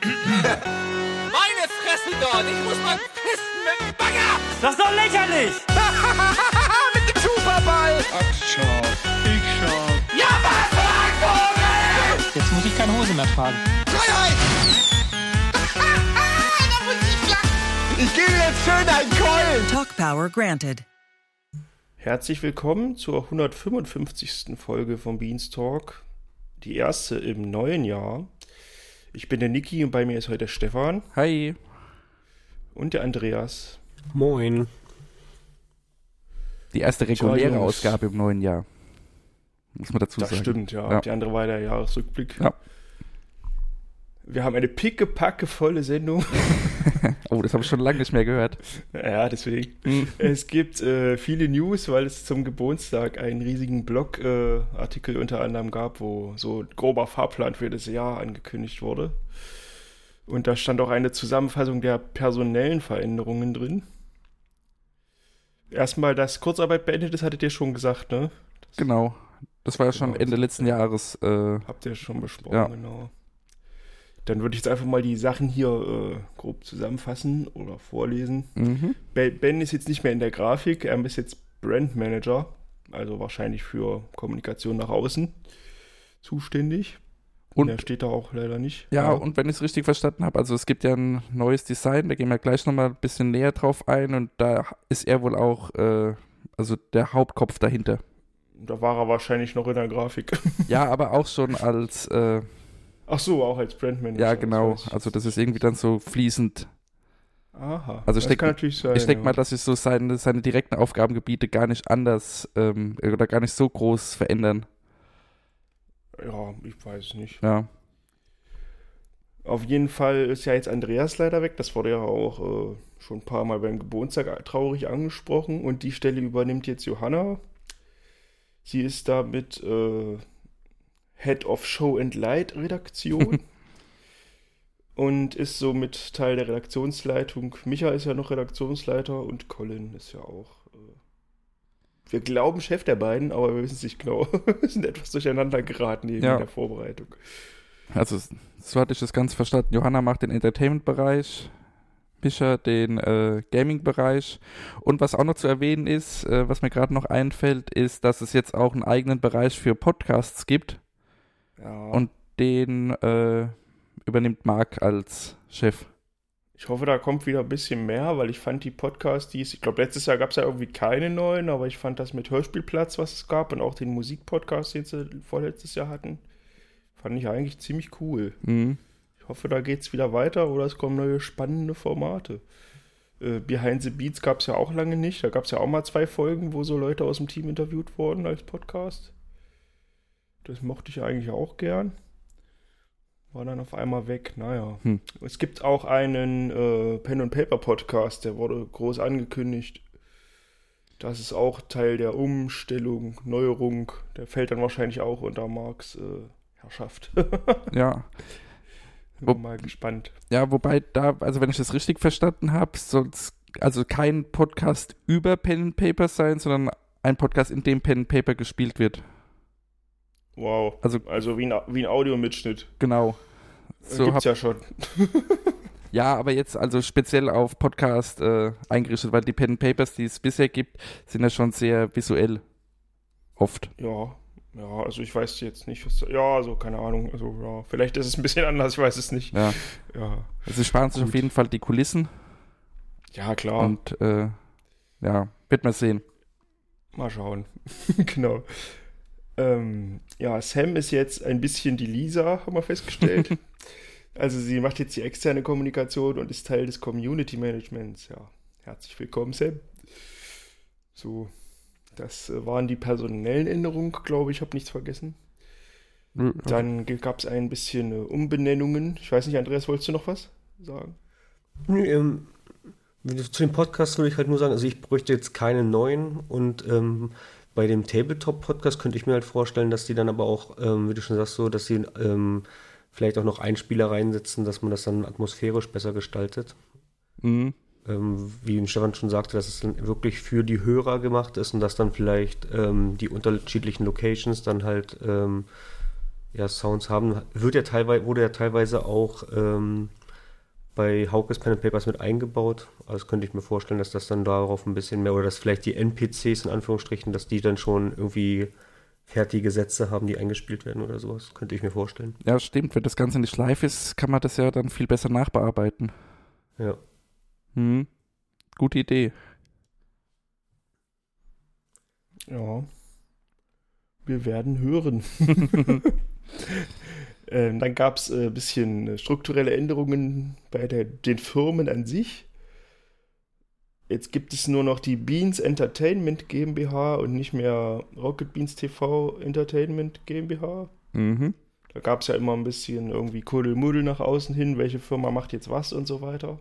Meine Fresse dort! Ich muss mal pissen mit dem Bagger! Das ist doch lächerlich! mit dem Superball! Ach, schau. Ich schau. Ja, was, Vogel! Jetzt muss ich keine Hose mehr tragen. Freiheit! ich gebe jetzt schön einen Keulen! Talk Power granted. Herzlich willkommen zur 155. Folge von Beanstalk. Die erste im neuen Jahr. Ich bin der Niki und bei mir ist heute der Stefan Hi. und der Andreas. Moin. Die erste reguläre. Ausgabe im neuen Jahr. Muss man dazu Das sagen. stimmt, ja. Ja. Die andere war der Jahresrückblick. Ja. Wir haben eine pickepacke volle Sendung. Oh, das habe ich schon lange nicht mehr gehört. ja, deswegen. Hm. Es gibt äh, viele News, weil es zum Geburtstag einen riesigen Blog-Artikel äh, unter anderem gab, wo so ein grober Fahrplan für das Jahr angekündigt wurde. Und da stand auch eine Zusammenfassung der personellen Veränderungen drin. Erstmal, dass Kurzarbeit beendet ist, hattet ihr schon gesagt, ne? Genau. Das war ja schon Genau, Ende das- letzten Jahres. Äh, Habt ihr schon besprochen, Ja. genau. Dann würde ich jetzt einfach mal die Sachen hier äh, grob zusammenfassen oder vorlesen. mhm. Ben ist jetzt nicht mehr in der Grafik, er ist jetzt Brandmanager, also wahrscheinlich für Kommunikation nach außen zuständig. Und er steht da auch leider nicht. Ja, und wenn ich es richtig verstanden habe, also es gibt ja ein neues Design, da gehen wir gleich nochmal ein bisschen näher drauf ein und da ist er wohl auch, äh, also der Hauptkopf dahinter. da war er wahrscheinlich noch in der Grafik. Ja, aber auch schon als, äh, Ach so, auch als Brandmanager. ja genau, also das ist irgendwie dann so fließend. Aha. Also natürlich sein. Ich denke ja. mal, dass sich so seine, seine direkten Aufgabengebiete gar nicht anders ähm, oder gar nicht so groß verändern. Ja, ich weiß es nicht. Ja. Auf jeden Fall ist ja jetzt Andreas leider weg. Das wurde ja auch äh, schon ein paar Mal beim Geburtstag traurig angesprochen. Und die Stelle übernimmt jetzt Johanna. Sie ist damit äh, Head of Show and Light Redaktion. und ist somit Teil der Redaktionsleitung. Micha ist ja noch Redaktionsleiter und Colin ist ja auch. Äh, wir glauben Chef der beiden, aber wir wissen es nicht genau. wir sind etwas durcheinander geraten eben Ja. in der Vorbereitung. Also so hatte ich das ganz verstanden. Johanna macht den Entertainment-Bereich, Mischa den äh, Gaming-Bereich. Und was auch noch zu erwähnen ist, äh, was mir gerade noch einfällt, ist, dass es jetzt auch einen eigenen Bereich für Podcasts gibt. Ja. Und den äh, übernimmt Marc als Chef. Ich hoffe, da kommt wieder ein bisschen mehr, weil ich fand die Podcasts, die es, ich glaube, letztes Jahr gab es ja irgendwie keine neuen, aber ich fand das mit Hörspielplatz, was es gab, und auch den Musikpodcast, den sie vorletztes Jahr hatten, fand ich eigentlich ziemlich cool. Mhm. Ich hoffe, da geht es wieder weiter oder es kommen neue spannende Formate. Äh, Behind the Beats gab es ja auch lange nicht. Da gab es ja auch mal zwei Folgen, wo so Leute aus dem Team interviewt wurden als Podcast. Das mochte ich eigentlich auch gern. War dann auf einmal weg. Naja. Hm. Es gibt auch einen äh, Pen and Paper Podcast, der wurde groß angekündigt. Das ist auch Teil der Umstellung, Neuerung. Der fällt dann wahrscheinlich auch unter Marks äh, Herrschaft. Ja. Bin Wo- mal gespannt. Ja, wobei da, also wenn ich das richtig verstanden habe, soll es also kein Podcast über Pen and Paper sein, sondern ein Podcast, in dem Pen and Paper gespielt wird. Wow. Also- Also, wie, ein, wie ein Audiomitschnitt. Genau. So Gibt's hab, ja schon. ja, aber jetzt also speziell auf Podcast äh, eingerichtet, weil die Pen and Papers, die es bisher gibt, sind ja schon sehr visuell. Oft. Ja. Ja, also ich weiß jetzt nicht, was. Ja, also keine Ahnung. Also ja, vielleicht ist es ein bisschen anders, ich weiß es nicht. Ja. Ja, Also sie sparen sich auf jeden Fall die Kulissen ja klar. und äh, ja, wird man sehen. Mal schauen. genau. Ähm, ja, Sam ist jetzt ein bisschen die Lisa, haben wir festgestellt. also sie macht jetzt die externe Kommunikation und ist Teil des Community Managements. Ja, herzlich willkommen, Sam. So, das äh, waren die personellen Änderungen, glaube ich, habe nichts vergessen. Dann gab es ein bisschen äh, Umbenennungen. Ich weiß nicht, Andreas, wolltest du noch was sagen? Nö, ähm, zu dem Podcast würde ich halt nur sagen, also ich bräuchte jetzt keine neuen und ähm, bei dem Tabletop-Podcast könnte ich mir halt vorstellen, dass die dann aber auch, ähm, wie du schon sagst, so, dass sie ähm, vielleicht auch noch Einspieler reinsetzen, dass man das dann atmosphärisch besser gestaltet. Mhm. Ähm, wie Stefan schon sagte, dass es dann wirklich für die Hörer gemacht ist und dass dann vielleicht ähm, die unterschiedlichen Locations dann halt ähm, ja, Sounds haben. Wird ja teilweise, wurde ja teilweise auch ähm, bei Haukes Pen and Papers mit eingebaut. Also könnte ich mir vorstellen, dass das dann darauf ein bisschen mehr, oder dass vielleicht die NPCs in Anführungsstrichen, dass die dann schon irgendwie fertige Sätze haben, die eingespielt werden oder sowas. Könnte ich mir vorstellen. Ja, stimmt. Wenn das Ganze nicht live ist, kann man das ja dann viel besser nachbearbeiten. Ja. Hm. Gute Idee. Ja. Wir werden hören. ähm, dann gab es ein äh, bisschen strukturelle Änderungen bei der, den Firmen an sich. Jetzt gibt es nur noch die Beans Entertainment GmbH und nicht mehr Rocket Beans TV Entertainment GmbH. Mhm. Da gab es ja immer ein bisschen irgendwie Kuddelmuddel nach außen hin, welche Firma macht jetzt was und so weiter.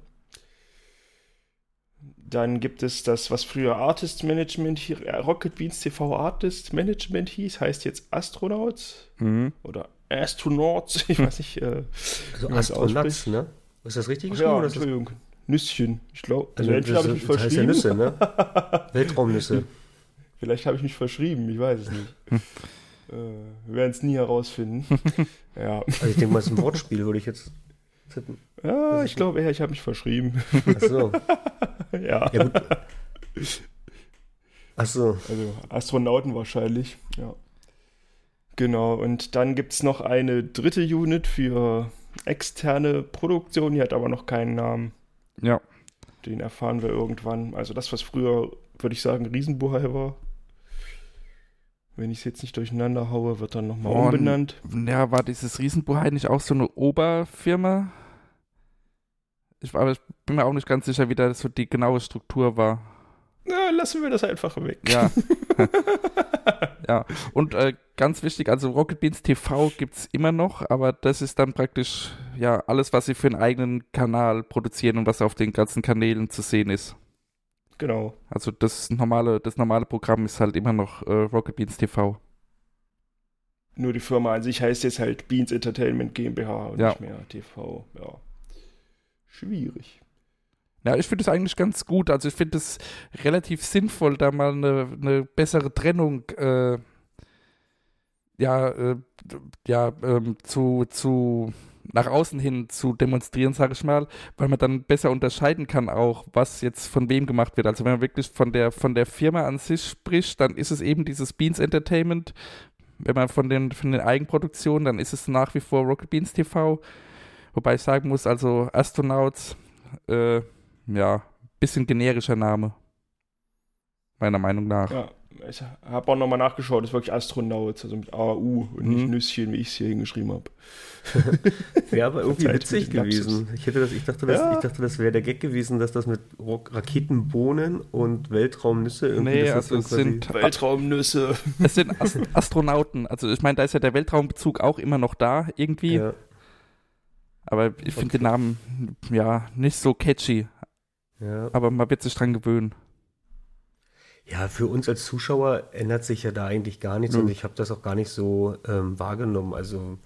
Dann gibt es das, was früher Artist Management hier, äh, Rocket Beans TV Artist Management hieß, heißt jetzt Astronauts Mhm. oder Astronauts, ich weiß nicht. Äh, Also Astronauts, ne? Ist das richtig Ach geschrieben? ja, oder Entschuldigung. Nüsschen. Ich glaube, also, also, habe ich mich das heißt ja verschrieben. Nüsse, ne? Weltraumnüsse. Vielleicht habe ich mich verschrieben, ich weiß es nicht. äh, wir werden es nie herausfinden. ja. Also ich denke mal, es ist ein Wortspiel, würde ich jetzt tippen. ja, ich glaube eher, ich habe mich verschrieben. Achso. ja, Ja, gut. Achso. also Astronauten wahrscheinlich. Ja. Genau, und dann gibt es noch eine dritte Unit für externe Produktion, die hat aber noch keinen Namen. Ja. Den erfahren wir irgendwann. Also das, was früher, würde ich sagen, Riesenbuhai war. Wenn ich es jetzt nicht durcheinander haue, wird dann nochmal Und- umbenannt. Ja, war dieses Riesenbuhai nicht auch so eine Oberfirma? Ich, aber ich bin mir auch nicht ganz sicher, wie da so die genaue Struktur war. Na, lassen wir das einfach weg. Ja. ja. Und äh, ganz wichtig, also Rocket Beans TV gibt es immer noch, aber das ist dann praktisch ja alles, was sie für einen eigenen Kanal produzieren und was auf den ganzen Kanälen zu sehen ist. Genau. Also das normale, das normale Programm ist halt immer noch äh, Rocket Beans TV. Nur die Firma an sich heißt jetzt halt Beans Entertainment GmbH und Ja. nicht mehr TV. Ja. Schwierig. Ja, ich finde es eigentlich ganz gut. Also ich finde es relativ sinnvoll, da mal eine, eine bessere Trennung äh, ja, äh, ja, ähm, zu, zu nach außen hin zu demonstrieren, sage ich mal, weil man dann besser unterscheiden kann auch, was jetzt von wem gemacht wird. Also wenn man wirklich von der von der Firma an sich spricht, dann ist es eben dieses Beans Entertainment. Wenn man von den von den Eigenproduktionen, dann ist es nach wie vor Rocket Beans TV. Wobei ich sagen muss, also Astronauts, äh, ja, bisschen generischer Name. Meiner Meinung nach. Ja, ich habe auch nochmal nachgeschaut, das ist wirklich Astronaut, also mit AU und nicht Mhm. Nüsschen, wie ich es hier hingeschrieben habe. Wäre aber irgendwie witzig gewesen. Ich, hätte das, ich dachte, das, Ja. ich dachte, das wäre der Gag gewesen, dass das mit Rock Raketenbohnen und Weltraumnüsse irgendwie Nee, also es sind, Weltraumnüsse. es sind Ast Astronauten. Also ich meine, da ist ja der Weltraumbezug auch immer noch da irgendwie. Ja. Aber ich finde den Namen ja nicht so catchy. Ja. Aber man wird sich dran gewöhnen. ja, für uns als Zuschauer ändert sich ja da eigentlich gar nichts Nö. und ich habe das auch gar nicht so ähm, wahrgenommen. Also,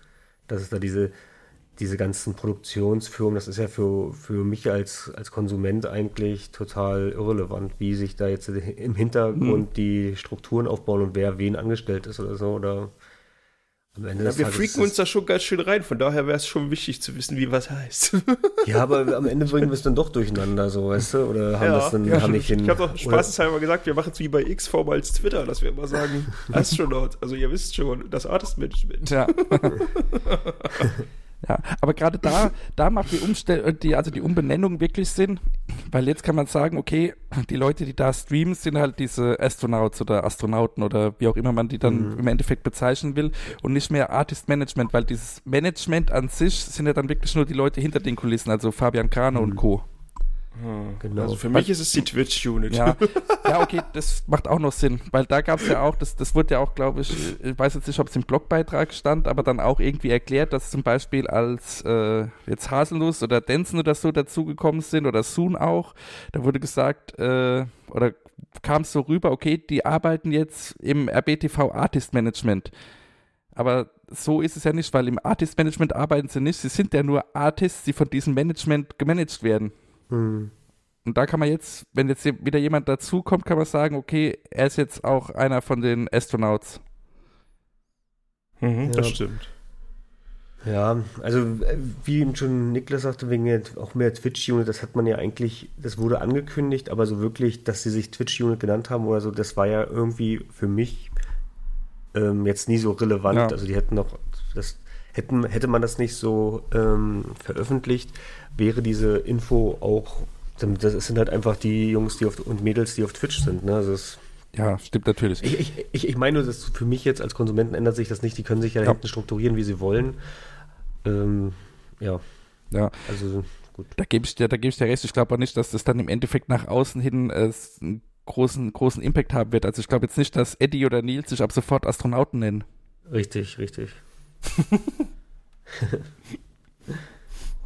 dass es da diese, diese ganzen Produktionsfirmen, das ist ja für, für mich als, als Konsument eigentlich total irrelevant, wie sich da jetzt im Hintergrund Hm. die Strukturen aufbauen und wer wen angestellt ist oder so. Oder am Ende Ja, wir freaken uns da schon ganz schön rein, von daher wäre es schon wichtig zu wissen, wie was heißt. Ja, aber am Ende bringen wir es dann doch durcheinander, so, weißt du? Oder haben das dann ja, haben nicht ich den. habe doch spaßeshalber gesagt, wir machen es wie bei X-Form als Twitter, dass wir immer sagen, Astronaut. Also ihr wisst schon, das Artist Management. Ja. ja, aber gerade da, da macht die Umstell die, also die Umbenennung wirklich Sinn, weil jetzt kann man sagen, okay, die Leute, die da streamen, sind halt diese Astronauts oder Astronauten oder wie auch immer man die dann im Endeffekt bezeichnen will und nicht mehr Artist Management, weil dieses Management an sich sind ja dann wirklich nur die Leute hinter den Kulissen, also Fabian Krane und Co. Genau. Also für mich ist es die Twitch-Unit. Ja, ja, okay, das macht auch noch Sinn, weil da gab es ja auch, das, das wurde ja auch, glaube ich, ich weiß jetzt nicht, ob es im Blogbeitrag stand, aber dann auch irgendwie erklärt, dass zum Beispiel als äh, jetzt Haselnuss oder Denson oder so dazugekommen sind oder Soon auch, da wurde gesagt, äh, oder kam es so rüber, okay, die arbeiten jetzt im RBTV Artist Management. Aber so ist es ja nicht, weil im Artist Management arbeiten sie nicht, sie sind ja nur Artists, die von diesem Management gemanagt werden. Hm. Und da kann man jetzt, wenn jetzt wieder jemand dazukommt, kann man sagen, okay, er ist jetzt auch einer von den Astronauts. Mhm, Ja. Das stimmt. Ja, also äh, wie eben schon Niklas sagte, wegen der, auch mehr Twitch-Unit, das hat man ja eigentlich, das wurde angekündigt, aber so wirklich, dass sie sich Twitch-Unit genannt haben oder so, das war ja irgendwie für mich ähm, jetzt nie so relevant. Ja. Also die hätten noch, das hätten, hätte man das nicht so ähm, veröffentlicht, wäre diese Info auch, das sind halt einfach die Jungs die auf, und Mädels, die auf Twitch sind. Ne? Also das, Ja, stimmt natürlich. ich, ich, ich, meine, nur, dass für mich jetzt als Konsumenten ändert sich das nicht. Die können sich ja, Ja. hinten strukturieren, wie sie wollen. Ähm, ja, ja. also gut. Da gebe ich dir, da gebe ich dir recht. Ich glaube auch nicht, dass das dann im Endeffekt nach außen hin äh, einen großen, großen Impact haben wird. Also ich glaube jetzt nicht, dass Eddie oder Nils sich ab sofort Astronauten nennen. Richtig, richtig.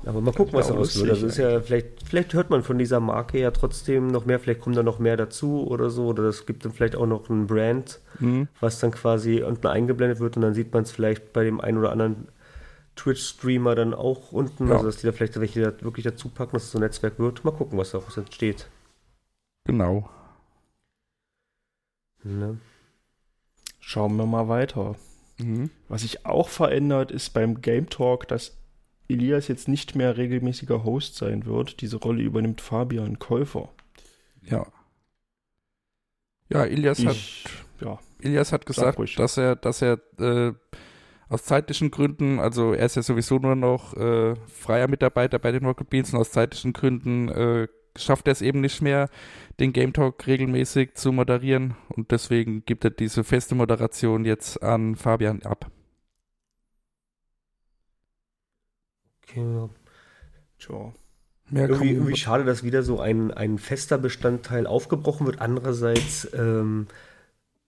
Aber mal gucken, was Ja, daraus wird. Also ist ja, vielleicht, vielleicht hört man von dieser Marke ja trotzdem noch mehr, vielleicht kommt da noch mehr dazu oder so. Oder es gibt dann vielleicht auch noch ein Brand, Mhm. was dann quasi unten eingeblendet wird und dann sieht man es vielleicht bei dem einen oder anderen Twitch-Streamer dann auch unten. Ja. Also dass die da vielleicht welche da wirklich dazu packen, dass es so ein Netzwerk wird. Mal gucken, was daraus entsteht. Genau. Ne? Schauen wir mal weiter. Mhm. Was sich auch verändert, ist beim Game Talk, dass Elias jetzt nicht mehr regelmäßiger Host sein wird. Diese Rolle übernimmt Fabian Käufer. Ja. Ja, Ilias hat Ich, ja, Ilias hat gesagt, dass er, dass er äh, aus zeitlichen Gründen, also er ist ja sowieso nur noch äh, freier Mitarbeiter bei den Rocket Beans und aus zeitlichen Gründen äh, schafft er es eben nicht mehr, den Game Talk regelmäßig zu moderieren und deswegen gibt er diese feste Moderation jetzt an Fabian ab. Okay, ja. tja. Mehr Irgendwie, irgendwie schade, dass wieder so ein, ein fester Bestandteil aufgebrochen wird. Andererseits ähm,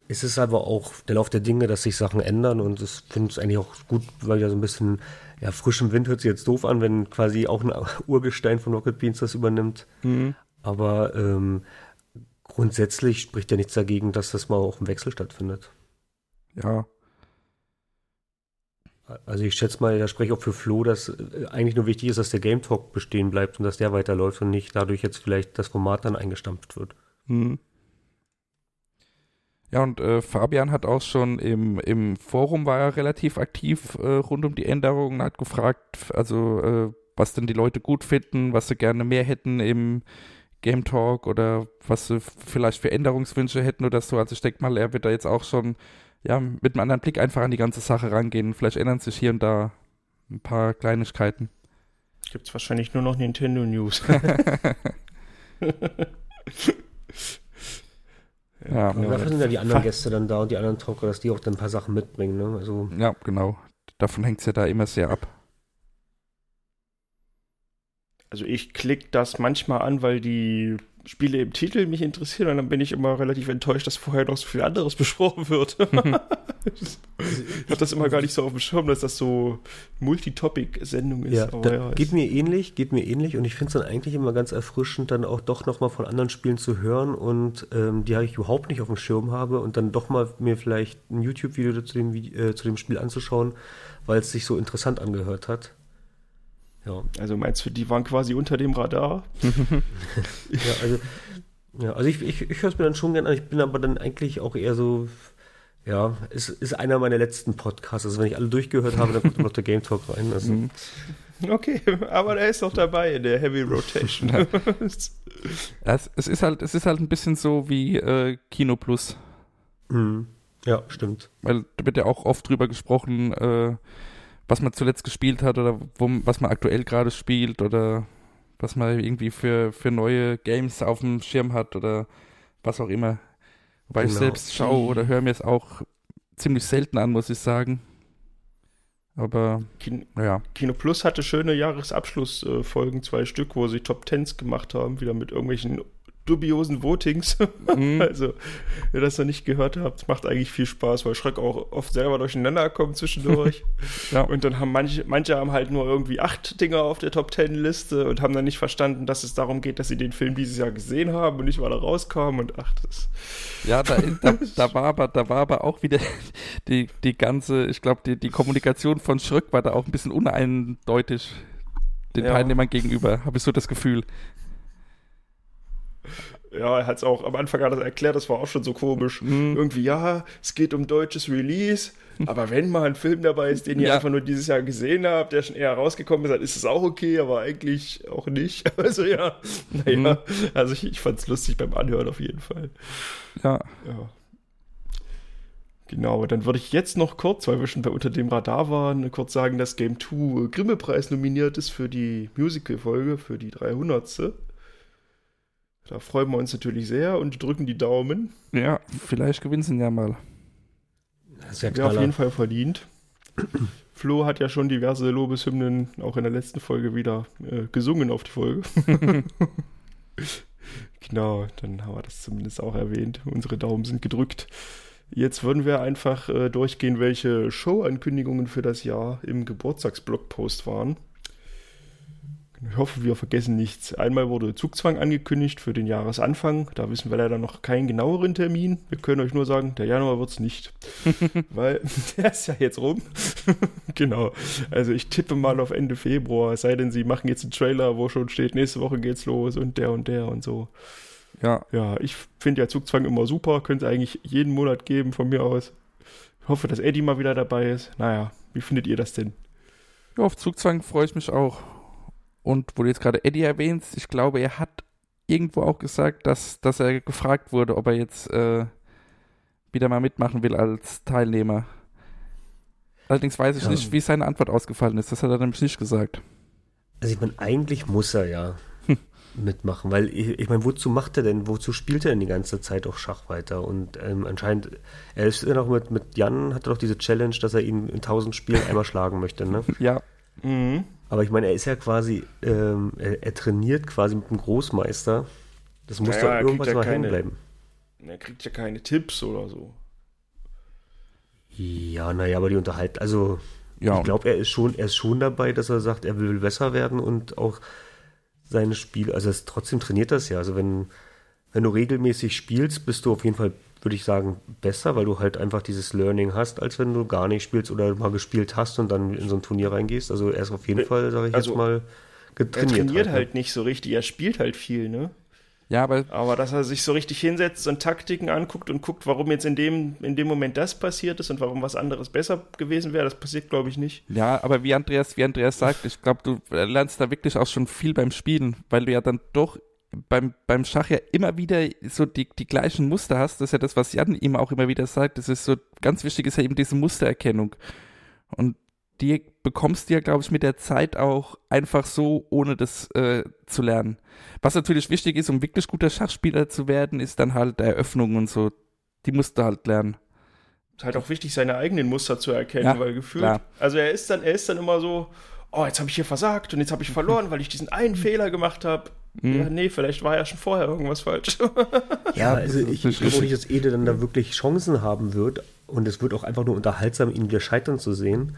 ist es aber auch der Lauf der Dinge, dass sich Sachen ändern und ich finde es eigentlich auch gut, weil ja so ein bisschen ja, frischem Wind hört sich jetzt doof an, wenn quasi auch ein Urgestein von Rocket Beans das übernimmt. Mhm. Aber ähm, grundsätzlich spricht ja nichts dagegen, dass das mal auch im Wechsel stattfindet. Ja, Also ich schätze mal, da spreche ich auch für Flo, dass äh, eigentlich nur wichtig ist, dass der Game Talk bestehen bleibt und dass der weiterläuft und nicht dadurch jetzt vielleicht das Format dann eingestampft wird. Mhm. Ja, und äh, Fabian hat auch schon im, im Forum war er relativ aktiv äh, rund um die Änderungen, hat gefragt, also äh, was denn die Leute gut finden, was sie gerne mehr hätten im Game Talk oder was sie vielleicht für Änderungswünsche hätten oder so. Also ich denke mal, er wird da jetzt auch schon ja, mit einem anderen Blick einfach an die ganze Sache rangehen. Vielleicht ändern sich hier und da ein paar Kleinigkeiten. Gibt es wahrscheinlich nur noch Nintendo News. Ja, Aber dafür sind ja die anderen Gäste dann da und die anderen Talker, dass die auch dann ein paar Sachen mitbringen. Ne? Also ja, genau. Davon hängt es ja da immer sehr ab. Also ich klicke das manchmal an, weil die Spiele im Titel mich interessieren und dann bin ich immer relativ enttäuscht, dass vorher noch so viel anderes besprochen wird. ich habe das immer gar nicht so auf dem Schirm, dass das so Multitopic-Sendung ist. ja, ja, geht mir ähnlich, geht mir ähnlich und ich finde es dann eigentlich immer ganz erfrischend, dann auch doch nochmal von anderen Spielen zu hören und ähm, die ich überhaupt nicht auf dem Schirm habe und dann doch mal mir vielleicht ein YouTube-Video zu dem, äh, zu dem Spiel anzuschauen, weil es sich so interessant angehört hat. Ja, also meinst du, die waren quasi unter dem Radar? ja also, ja, also ich, ich, ich höre es mir dann schon gerne an, ich bin aber dann eigentlich auch eher so, ja, es ist einer meiner letzten Podcasts. Also wenn ich alle durchgehört habe, dann kommt noch der Game Talk rein. Also, Mhm. Okay, aber er ist noch dabei in der Heavy Rotation. Ja, es, es, ist halt, es ist halt ein bisschen so wie äh, Kino Plus. Mhm. Ja, stimmt. Weil da wird ja auch oft drüber gesprochen, äh, was man zuletzt gespielt hat oder wo, was man aktuell gerade spielt oder was man irgendwie für, für neue Games auf dem Schirm hat oder was auch immer. Weil ich Genau. selbst schaue oder höre mir es auch ziemlich selten an, muss ich sagen. Aber Kin naja, Kino Plus hatte schöne Jahresabschlussfolgen, zwei Stück, wo sie Top Tens gemacht haben, wieder mit irgendwelchen dubiosen Votings. Mhm. Also, wer das noch nicht gehört habt, macht eigentlich viel Spaß, weil Schreck auch oft selber durcheinander kommt zwischendurch. Ja. Und dann haben manche, manche haben halt nur irgendwie acht Dinger auf der Top Ten Liste und haben dann nicht verstanden, dass es darum geht, dass sie den Film dieses Jahr gesehen haben und nicht weil er rauskam und ach, das. Ja, da, da, da, war aber, da war aber auch wieder die, die ganze, ich glaube, die, die Kommunikation von Schröck war da auch ein bisschen uneindeutig den Ja. Teilnehmern gegenüber, habe ich so das Gefühl. Ja, er hat es auch am Anfang hat er erklärt, das war auch schon so komisch. Mhm. Irgendwie, ja, es geht um deutsches Release, aber wenn mal ein Film dabei ist, den ihr Ja. einfach nur dieses Jahr gesehen habt, der schon eher rausgekommen ist, dann ist es auch okay, aber eigentlich auch nicht. Also ja, naja, Mhm. also ich, ich fand es lustig beim Anhören auf jeden Fall. Ja, Ja. Genau, dann würde ich jetzt noch kurz, weil wir schon bei Unter dem Radar waren, kurz sagen, dass Game 2 Grimme-Preis nominiert ist für die Musical-Folge, für die 300. Da freuen wir uns natürlich sehr und drücken die Daumen. ja, vielleicht gewinnen sie ja mal. Das Wäre auf jeden Fall verdient. Flo hat ja schon diverse Lobeshymnen auch in der letzten Folge wieder äh, gesungen auf die Folge. genau, dann haben wir das zumindest auch erwähnt. Unsere Daumen sind gedrückt. Jetzt würden wir einfach äh, durchgehen, welche Show-Ankündigungen für das Jahr im Geburtstagsblogpost waren. Ich hoffe, wir vergessen nichts. Einmal wurde Zugzwang angekündigt für den Jahresanfang. Da wissen wir leider noch keinen genaueren Termin. Wir können euch nur sagen, der Januar wird es nicht. Weil der ist ja jetzt rum. genau. Also ich tippe mal auf Ende Februar. Es sei denn, sie machen jetzt einen Trailer, wo schon steht, nächste Woche geht's los und der und der und so. Ja, Ja, ich finde ja Zugzwang immer super. Könnte es eigentlich jeden Monat geben von mir aus. Ich hoffe, dass Eddie mal wieder dabei ist. Naja, wie findet ihr das denn? Ja, auf Zugzwang freue ich mich auch. Und wo du jetzt gerade Eddie erwähnst, ich glaube, er hat irgendwo auch gesagt, dass, dass er gefragt wurde, ob er jetzt äh, wieder mal mitmachen will als Teilnehmer. Allerdings weiß ich Ja. nicht, wie seine Antwort ausgefallen ist. Das hat er nämlich nicht gesagt. Also ich meine, eigentlich muss er ja mitmachen, weil ich, ich meine, wozu macht er denn, wozu spielt er denn die ganze Zeit auch Schach weiter? Und ähm, anscheinend, er ist ja noch mit, mit Jan, hat er doch diese Challenge, dass er ihn in tausend Spielen einmal schlagen möchte, ne? Ja, Mhm. Aber ich meine, er ist ja quasi, ähm, er, er trainiert quasi mit dem Großmeister. Das muss Naja, doch irgendwas ja mal keine- hängen bleiben. Er kriegt ja keine Tipps oder so. Ja, naja, aber die unterhalten, also ja. ich glaube, er ist schon, er ist schon dabei, dass er sagt, er will besser werden und auch seine Spiele, also es trotzdem trainiert das ja. Also wenn, wenn du regelmäßig spielst, bist du auf jeden Fall, würde ich sagen, besser, weil du halt einfach dieses Learning hast, als wenn du gar nicht spielst oder mal gespielt hast und dann in so ein Turnier reingehst. Also er ist auf jeden Fall, sage ich also, jetzt mal, Er getrainiert. trainiert ne? halt nicht so richtig, er spielt halt viel, ne? ja, aber Aber dass er sich so richtig hinsetzt und Taktiken anguckt und guckt, warum jetzt in dem, in dem Moment das passiert ist und warum was anderes besser gewesen wäre, das passiert, glaube ich, nicht. Ja, aber wie Andreas, wie Andreas sagt, ich glaube, du lernst da wirklich auch schon viel beim Spielen, weil du ja dann doch beim, beim Schach ja immer wieder so die, die gleichen Muster hast. Das ist ja das, was Jan ihm auch immer wieder sagt. Das ist so, ganz wichtig ist ja eben diese Mustererkennung. Und die bekommst du ja, glaube ich, mit der Zeit auch einfach so, ohne das äh, zu lernen. Was natürlich wichtig ist, um wirklich guter Schachspieler zu werden, ist dann halt Eröffnung und so. Die musst du halt lernen. Ist halt auch wichtig, seine eigenen Muster zu erkennen, Ja, weil gefühlt. klar. Also er ist dann, er ist dann immer so, oh, jetzt habe ich hier versagt und jetzt habe ich verloren, weil ich diesen einen Fehler gemacht habe. Mhm. Ja, nee, vielleicht war ja schon vorher irgendwas falsch. Ja, also ich, ich glaube nicht, dass Ede dann da wirklich Chancen haben wird. Und es wird auch einfach nur unterhaltsam, ihn wieder scheitern zu sehen.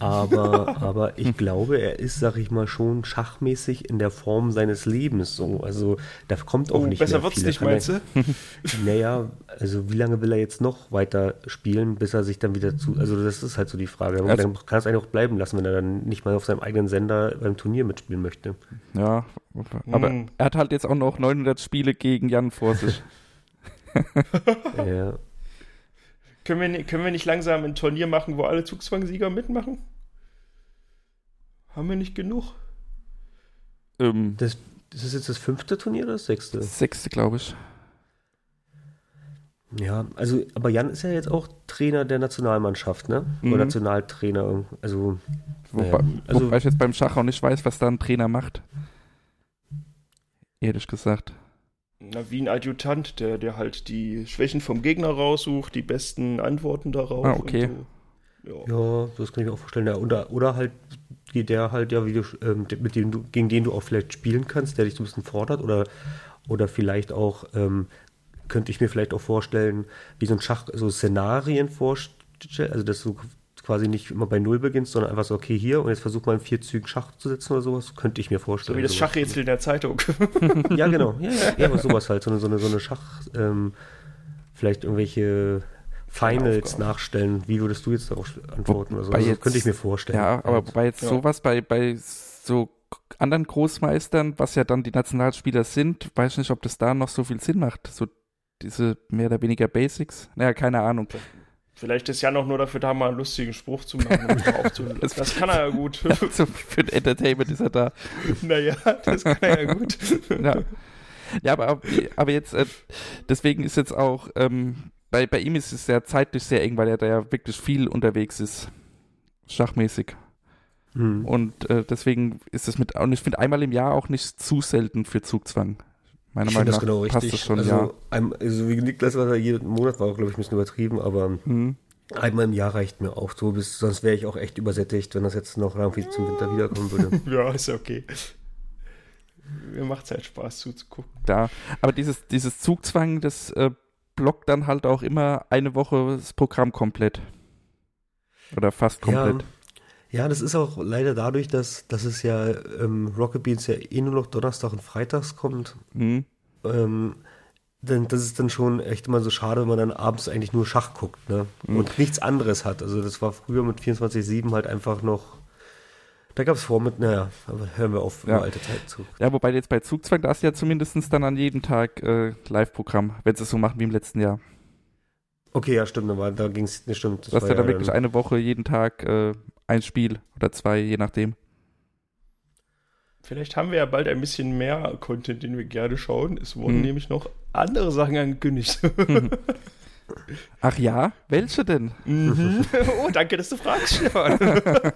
Aber, aber ich glaube, er ist, sag ich mal, schon schachmäßig in der Form seines Lebens so. Also da kommt auch oh, nicht besser mehr wird's viel. nicht, meinst du? Naja, also wie lange will er jetzt noch weiter spielen, bis er sich dann wieder zu. Also das ist halt so die Frage. Also- dann kann es eigentlich auch bleiben lassen, wenn er dann nicht mal auf seinem eigenen Sender beim Turnier mitspielen möchte. Ja, aber Mhm. er hat halt jetzt auch noch 900 Spiele gegen Jan vor sich. Ja. Können wir, können wir nicht langsam ein Turnier machen, wo alle Zugzwangsieger mitmachen? Haben wir nicht genug? ähm, Das, das ist jetzt das fünfte Turnier oder das sechste? das sechste, glaube ich. Ja, also, aber Jan ist ja jetzt auch Trainer der Nationalmannschaft, ne? Mhm. Oder Nationaltrainer. Also, Wobei, Naja, also- wobei ich jetzt beim Schach auch nicht weiß, was da ein Trainer macht. Ehrlich gesagt. Na, wie ein Adjutant, der, der halt die Schwächen vom Gegner raussucht, die besten Antworten darauf. Ah, okay. und So. Ja. ja, das kann ich mir auch vorstellen. Ja, oder, oder halt geht der halt, ja, wie du, ähm, mit dem du, gegen den du auch vielleicht spielen kannst, der dich so ein bisschen fordert, oder, oder vielleicht auch, ähm, könnte ich mir vielleicht auch vorstellen, wie so ein Schach, so Szenarien vorstellen, also dass du quasi nicht immer bei Null beginnst, sondern einfach so, okay, hier und jetzt versuch mal in vier Zügen Schach zu setzen oder sowas, könnte ich mir So vorstellen. wie das sowas. Schachrätsel in der Zeitung. Ja, genau. Ja, ja, ja aber sowas halt. So eine, so eine, so eine Schach, ähm, vielleicht irgendwelche Finals nachstellen. Wie würdest du jetzt darauf antworten? oder so? Also, das jetzt- könnte ich mir vorstellen. Ja, aber wobei jetzt Ja. sowas bei, bei so anderen Großmeistern, was ja dann die Nationalspieler sind, weiß nicht, ob das da noch so viel Sinn macht. So diese mehr oder weniger Basics. Naja, keine Ahnung. Vielleicht ist Jan auch nur dafür da, mal einen lustigen Spruch zu machen. Um Das- das kann er ja gut. Also für ein Entertainment ist er da. naja, das kann er ja gut. Ja, ja aber, aber jetzt, äh, deswegen ist jetzt auch, ähm, bei, bei ihm ist es ja zeitlich sehr eng, weil er da ja wirklich viel unterwegs ist. Schachmäßig. Hm. Und äh, deswegen ist es mit, und ich finde einmal im Jahr auch nicht zu selten für Zugzwang. Meiner Ich Meinung finde nach das genau passt richtig. das schon, also, ja. ein, also wie Niklas war, jeden Monat war auch, glaube ich, ein bisschen übertrieben, aber Mhm. einmal im Jahr reicht mir auch so, bis, sonst wäre ich auch echt übersättigt, wenn das jetzt noch irgendwie zum Winter wiederkommen würde. Ja, ist ja okay. Mir macht es halt Spaß zuzugucken. Da. Aber dieses, dieses Zugzwang, das äh, blockt dann halt auch immer eine Woche das Programm komplett. Oder fast komplett. Ja, das ist auch leider dadurch, dass, dass es ja ähm, Rocket Beans ja eh nur noch Donnerstag und Freitags kommt. Mhm. Ähm, denn das ist dann schon echt immer so schade, wenn man dann abends eigentlich nur Schach guckt ne? und nichts anderes hat. Also das war früher mit 24-7 halt einfach noch. Da gab es vor mit, naja, aber hören wir auf, Ja. alte Zeit zu. Ja, wobei jetzt bei Zugzwang, da ist ja zumindest dann an jedem Tag äh, Live-Programm, wenn sie es so machen wie im letzten Jahr. Okay, ja, stimmt, aber da ging es nicht stimmt. Du hast ja dann wirklich eine Woche jeden Tag äh, ein Spiel oder zwei, je nachdem. Vielleicht haben wir ja bald ein bisschen mehr Content, den wir gerne schauen. Es wurden Hm. nämlich noch andere Sachen angekündigt. Ach ja, welche denn? Mhm. Oh, danke, dass du fragst, Stefan.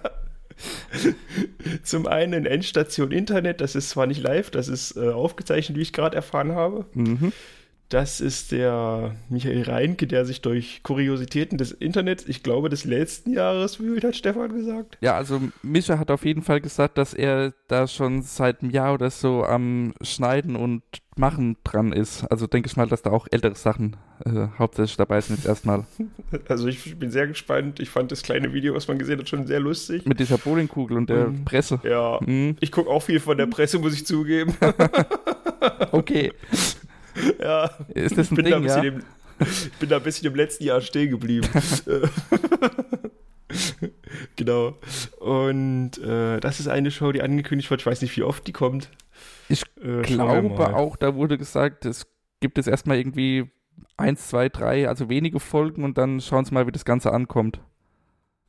Zum einen Endstation Internet, das ist zwar nicht live, das ist äh, aufgezeichnet, wie ich gerade erfahren habe. Mhm. Das ist der Michael Reinke, der sich durch Kuriositäten des Internets, ich glaube, des letzten Jahres wühlt, hat Stefan gesagt. Ja, also Mischa hat auf jeden Fall gesagt, dass er da schon seit einem Jahr oder so am Schneiden und Machen dran ist. Also denke ich mal, dass da auch ältere Sachen äh, hauptsächlich dabei sind jetzt erstmal. Also ich bin sehr gespannt. Ich fand das kleine Video, was man gesehen hat, schon sehr lustig. Mit dieser Bowlingkugel und der Mhm. Presse. Ja, Mhm. ich gucke auch viel von der Presse, muss ich zugeben. Okay, ja, ist das ich ein bin, da ein Ding, ja? bisschen im, ich bin da ein bisschen im letzten Jahr stehen geblieben. genau. Und äh, das ist eine Show, die angekündigt wird. Ich weiß nicht, wie oft die kommt. Ich Äh, glaube auch, da wurde gesagt, es gibt jetzt erstmal irgendwie eins, zwei, drei, also wenige Folgen und dann schauen Sie mal, wie das Ganze ankommt.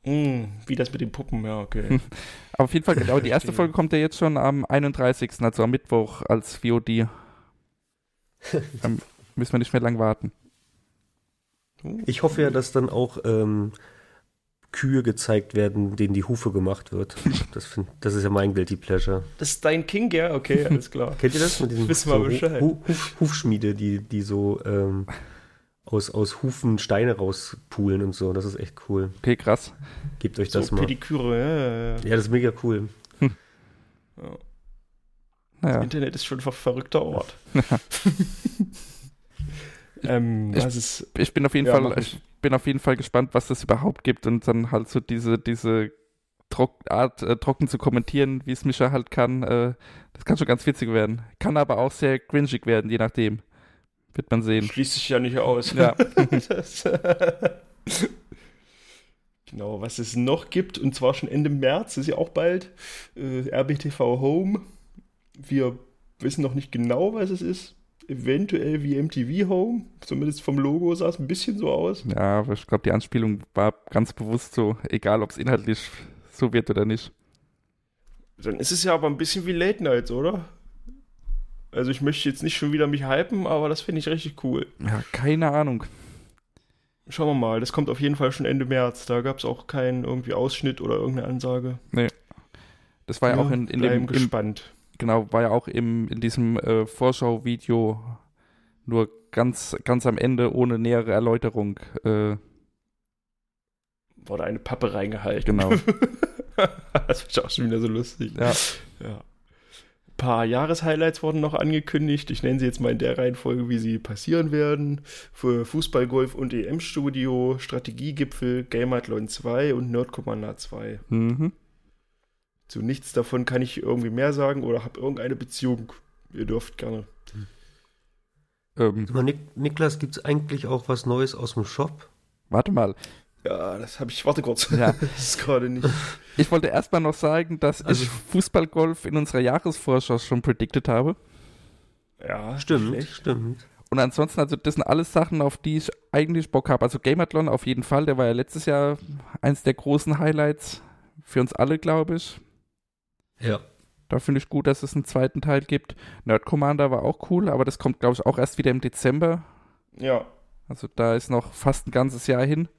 Hm, wie das mit den Puppen, ja, okay. Aber auf jeden Fall, genau, die erste. Folge kommt ja jetzt schon am 31., also am Mittwoch als VOD. Dann müssen wir nicht mehr lang warten. Ich hoffe ja, dass dann auch ähm, Kühe gezeigt werden, denen die Hufe gemacht wird. Das, find, das ist ja mein Guilty Pleasure. Das ist dein King, ja? Okay, alles klar. Kennt ihr das mit diesen Wissen wir so Bescheid. Hu Huf Hufschmiede, die, die so ähm, aus, aus Hufen Steine rauspulen und so? Das ist echt cool. Okay, krass. Gebt euch So, das mal. Pediküre, ja, ja, ja. Ja, das ist mega cool. Naja. Internet ist schon ein ver verrückter Ort. ähm, Ich- ist. Ich bin auf jeden Ja, Fall, ich bin auf jeden Fall gespannt, was das überhaupt gibt und dann halt so diese, diese Trock Art, äh, trocken zu kommentieren, wie es Mischa halt kann. Äh, das kann schon ganz witzig werden. Kann aber auch sehr cringig werden, je nachdem. Wird man sehen. Schließt sich ja nicht aus. Ja. das, genau, was es noch gibt, und zwar schon Ende März, ist ja auch bald, äh, RBTV Home. Wir wissen noch nicht genau, was es ist. Eventuell wie MTV Home, zumindest vom Logo sah es ein bisschen so aus. Ja, aber ich glaube, die Anspielung war ganz bewusst so, egal ob es inhaltlich so wird oder nicht. Dann ist es ja aber ein bisschen wie Late Nights, oder? Also ich möchte jetzt nicht schon wieder mich hypen, aber das finde ich richtig cool. Ja, keine Ahnung. Schauen wir mal, das kommt auf jeden Fall schon Ende März. Da gab es auch keinen irgendwie Ausschnitt oder irgendeine Ansage. Das war ja, auch in, in dem, im, gespannt. Genau, war ja auch im, in diesem äh, Vorschau-Video nur ganz, ganz am Ende ohne nähere Erläuterung. Äh, Wurde eine Pappe reingehalten. genau. das ist auch schon wieder so lustig. Ja. Ja. Ein paar Jahreshighlights wurden noch angekündigt. Ich nenne sie jetzt mal in der Reihenfolge, wie sie passieren werden. Für Fußball, Golf und EM-Studio, Strategiegipfel, Gameathlon 2 und Nerd Commander 2. Mhm. Zu nichts davon kann ich irgendwie mehr sagen oder habe irgendeine Beziehung. Ihr dürft gerne. Ähm, Nik Niklas, gibt es eigentlich auch was Neues aus dem Shop? warte mal. Ja, das habe ich. Warte kurz. Ja. das ist gerade nicht. Ich wollte erstmal noch sagen, dass Also- ich Fußballgolf in unserer Jahresvorschau schon predicted habe. Ja, Stimmt, schlecht. stimmt. Und ansonsten, also das sind alles Sachen, auf die ich eigentlich Bock habe. Also Gamathlon auf jeden Fall, der war ja letztes Jahr eins der großen Highlights für uns alle, glaube ich. Ja. Da finde ich gut, dass es einen zweiten Teil gibt. Nerd Commander war auch cool, aber das kommt, glaube ich, auch erst wieder im Dezember. Ja, Also da ist noch fast ein ganzes Jahr hin.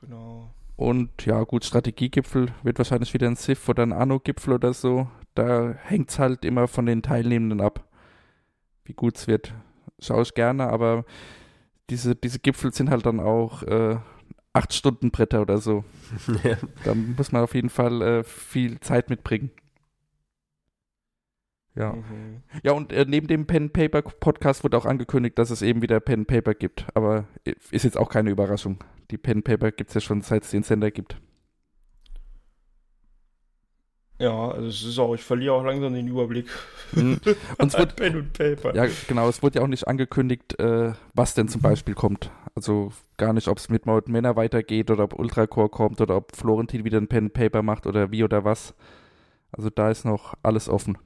genau. Und ja, gut, Strategiegipfel wird wahrscheinlich wieder ein SIF oder ein Anno-Gipfel oder so. Da hängt es halt immer von den Teilnehmenden ab, wie gut es wird. Schaue ich gerne, aber diese, diese Gipfel sind halt dann auch äh, acht Stunden Bretter oder so. ja. Da muss man auf jeden Fall äh, viel Zeit mitbringen. Ja. Mhm. Ja, und äh, neben dem Pen Paper Podcast wurde auch angekündigt, dass es eben wieder Pen Paper gibt. Aber äh, ist jetzt auch keine Überraschung. Die Pen Paper gibt es ja schon, seit es den Sender gibt. Ja, also es ist auch, ich verliere auch langsam den Überblick. Mhm. Und es wurde, Pen und Paper. ja, genau, es wurde ja auch nicht angekündigt, äh, was denn zum Beispiel kommt. Also gar nicht, ob es mit Mord Männer weitergeht oder ob Ultracore kommt oder ob Florentin wieder ein Pen Paper macht oder wie oder was. Also da ist noch alles offen.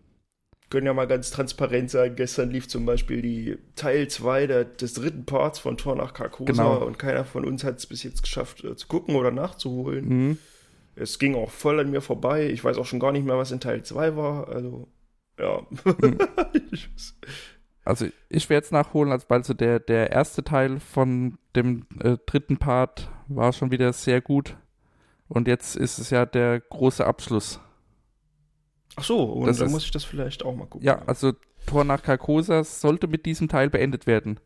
können ja mal ganz transparent sein. Gestern lief zum Beispiel die Teil 2 der, des dritten Parts von Tor nach Carcosa Genau. und keiner von uns hat es bis jetzt geschafft äh, zu gucken oder nachzuholen. Mhm. Es ging auch voll an mir vorbei. Ich weiß auch schon gar nicht mehr, was in Teil 2 war. Also, ja. Mhm. Also ich werde jetzt nachholen, als weil so der, der erste Teil von dem äh, dritten Part war schon wieder sehr gut. Und jetzt ist es ja der große Abschluss. Ach so, und Das dann ist- muss ich das vielleicht auch mal gucken. Ja, also Tor nach Carcosa sollte mit diesem Teil beendet werden.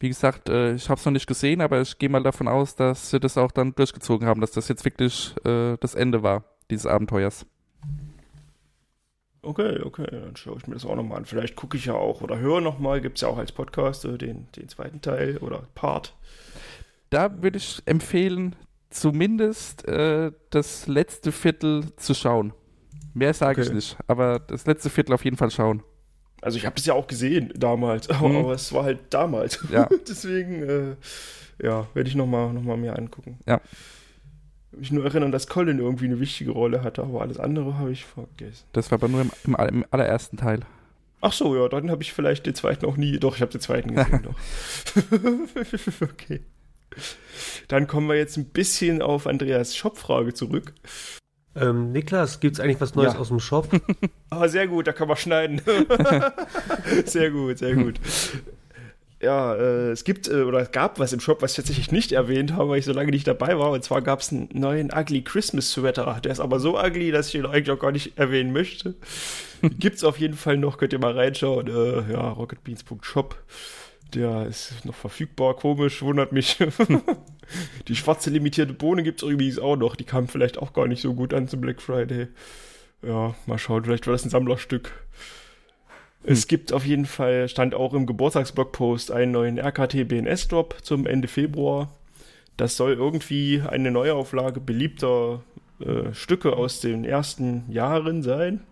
Wie gesagt, äh, ich habe es noch nicht gesehen, aber ich gehe mal davon aus, dass sie das auch dann durchgezogen haben, dass das jetzt wirklich äh, das Ende war, dieses Abenteuers. Okay, okay, dann schaue ich mir das auch nochmal an. Vielleicht gucke ich ja auch oder höre nochmal, gibt es ja auch als Podcast äh, den, den zweiten Teil oder Part. Da würde ich empfehlen, zumindest äh, das letzte Viertel zu schauen. Mehr sage ich Okay. nicht, aber das letzte Viertel auf jeden Fall schauen. Also ich habe das ja auch gesehen damals, aber, Mhm. aber es war halt damals. Ja. Deswegen, äh, ja, werde ich nochmal noch mal mehr angucken. Ja. Ich nur erinnern, dass Colin irgendwie eine wichtige Rolle hatte, aber alles andere habe ich vergessen. Das war aber nur im, im, im allerersten Teil. Ach so, ja, dann habe ich vielleicht den zweiten auch nie. Doch, ich habe den zweiten gesehen, doch. okay. Dann kommen wir jetzt ein bisschen auf Andreas Shop-Frage zurück. Ähm, Niklas, gibt es eigentlich was Neues Ja. aus dem Shop? Ah, sehr gut, da kann man schneiden. sehr gut, sehr gut. Ja, äh, es gibt äh, oder es gab was im Shop, was ich tatsächlich nicht erwähnt habe, weil ich so lange nicht dabei war. Und zwar gab es einen neuen Ugly Christmas Sweater. Der ist aber so ugly, dass ich ihn eigentlich auch gar nicht erwähnen möchte. Gibt's auf jeden Fall noch, könnt ihr mal reinschauen. Äh, ja, rocketbeans.shop. Der ist noch verfügbar, komisch, wundert mich. Die schwarze limitierte Bohne gibt's übrigens auch noch. Die kam vielleicht auch gar nicht so gut an zum Black Friday. Ja, mal schauen, vielleicht war das ein Sammlerstück. Es gibt auf jeden Fall, stand auch im Geburtstagsblogpost, einen neuen RKT BNS Drop zum Ende Februar. Das soll irgendwie eine Neuauflage beliebter äh, Stücke aus den ersten Jahren sein.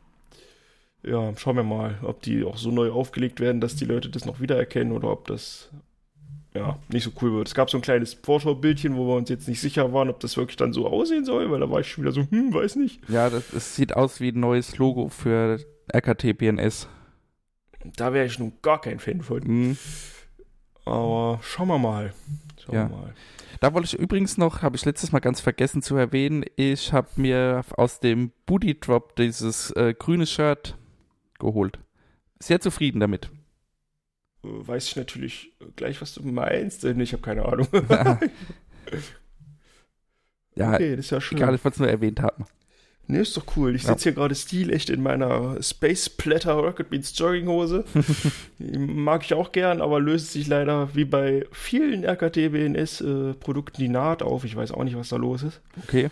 Ja, schauen wir mal, ob die auch so neu aufgelegt werden, dass die Leute das noch wiedererkennen oder ob das ja nicht so cool wird. Es gab so ein kleines Vorschaubildchen, wo wir uns jetzt nicht sicher waren, ob das wirklich dann so aussehen soll, weil da war ich schon wieder so, hm, weiß nicht. Ja, das, das sieht aus wie ein neues Logo für RKT BNS. Da wäre ich nun gar kein Fan von. Mhm. Aber schauen wir mal. Schauen Ja. wir mal. Da wollte ich übrigens noch, habe ich letztes Mal ganz vergessen zu erwähnen, ich habe mir aus dem Booty Drop dieses äh, grüne Shirt geholt. Sehr zufrieden damit. Weiß ich natürlich gleich, was du meinst, denn ich habe keine Ahnung. Ja, okay, das ist ja schön. egal, ich wollte es nur erwähnt haben. Nee, ist doch cool. Ich Ja. sitze hier gerade stilecht in meiner Space Platter Rocket Beans Jogginghose. Die Mag ich auch gern, aber löst sich leider wie bei vielen RKT-BNS-Produkten die Naht auf. Ich weiß auch nicht, was da los ist. Okay.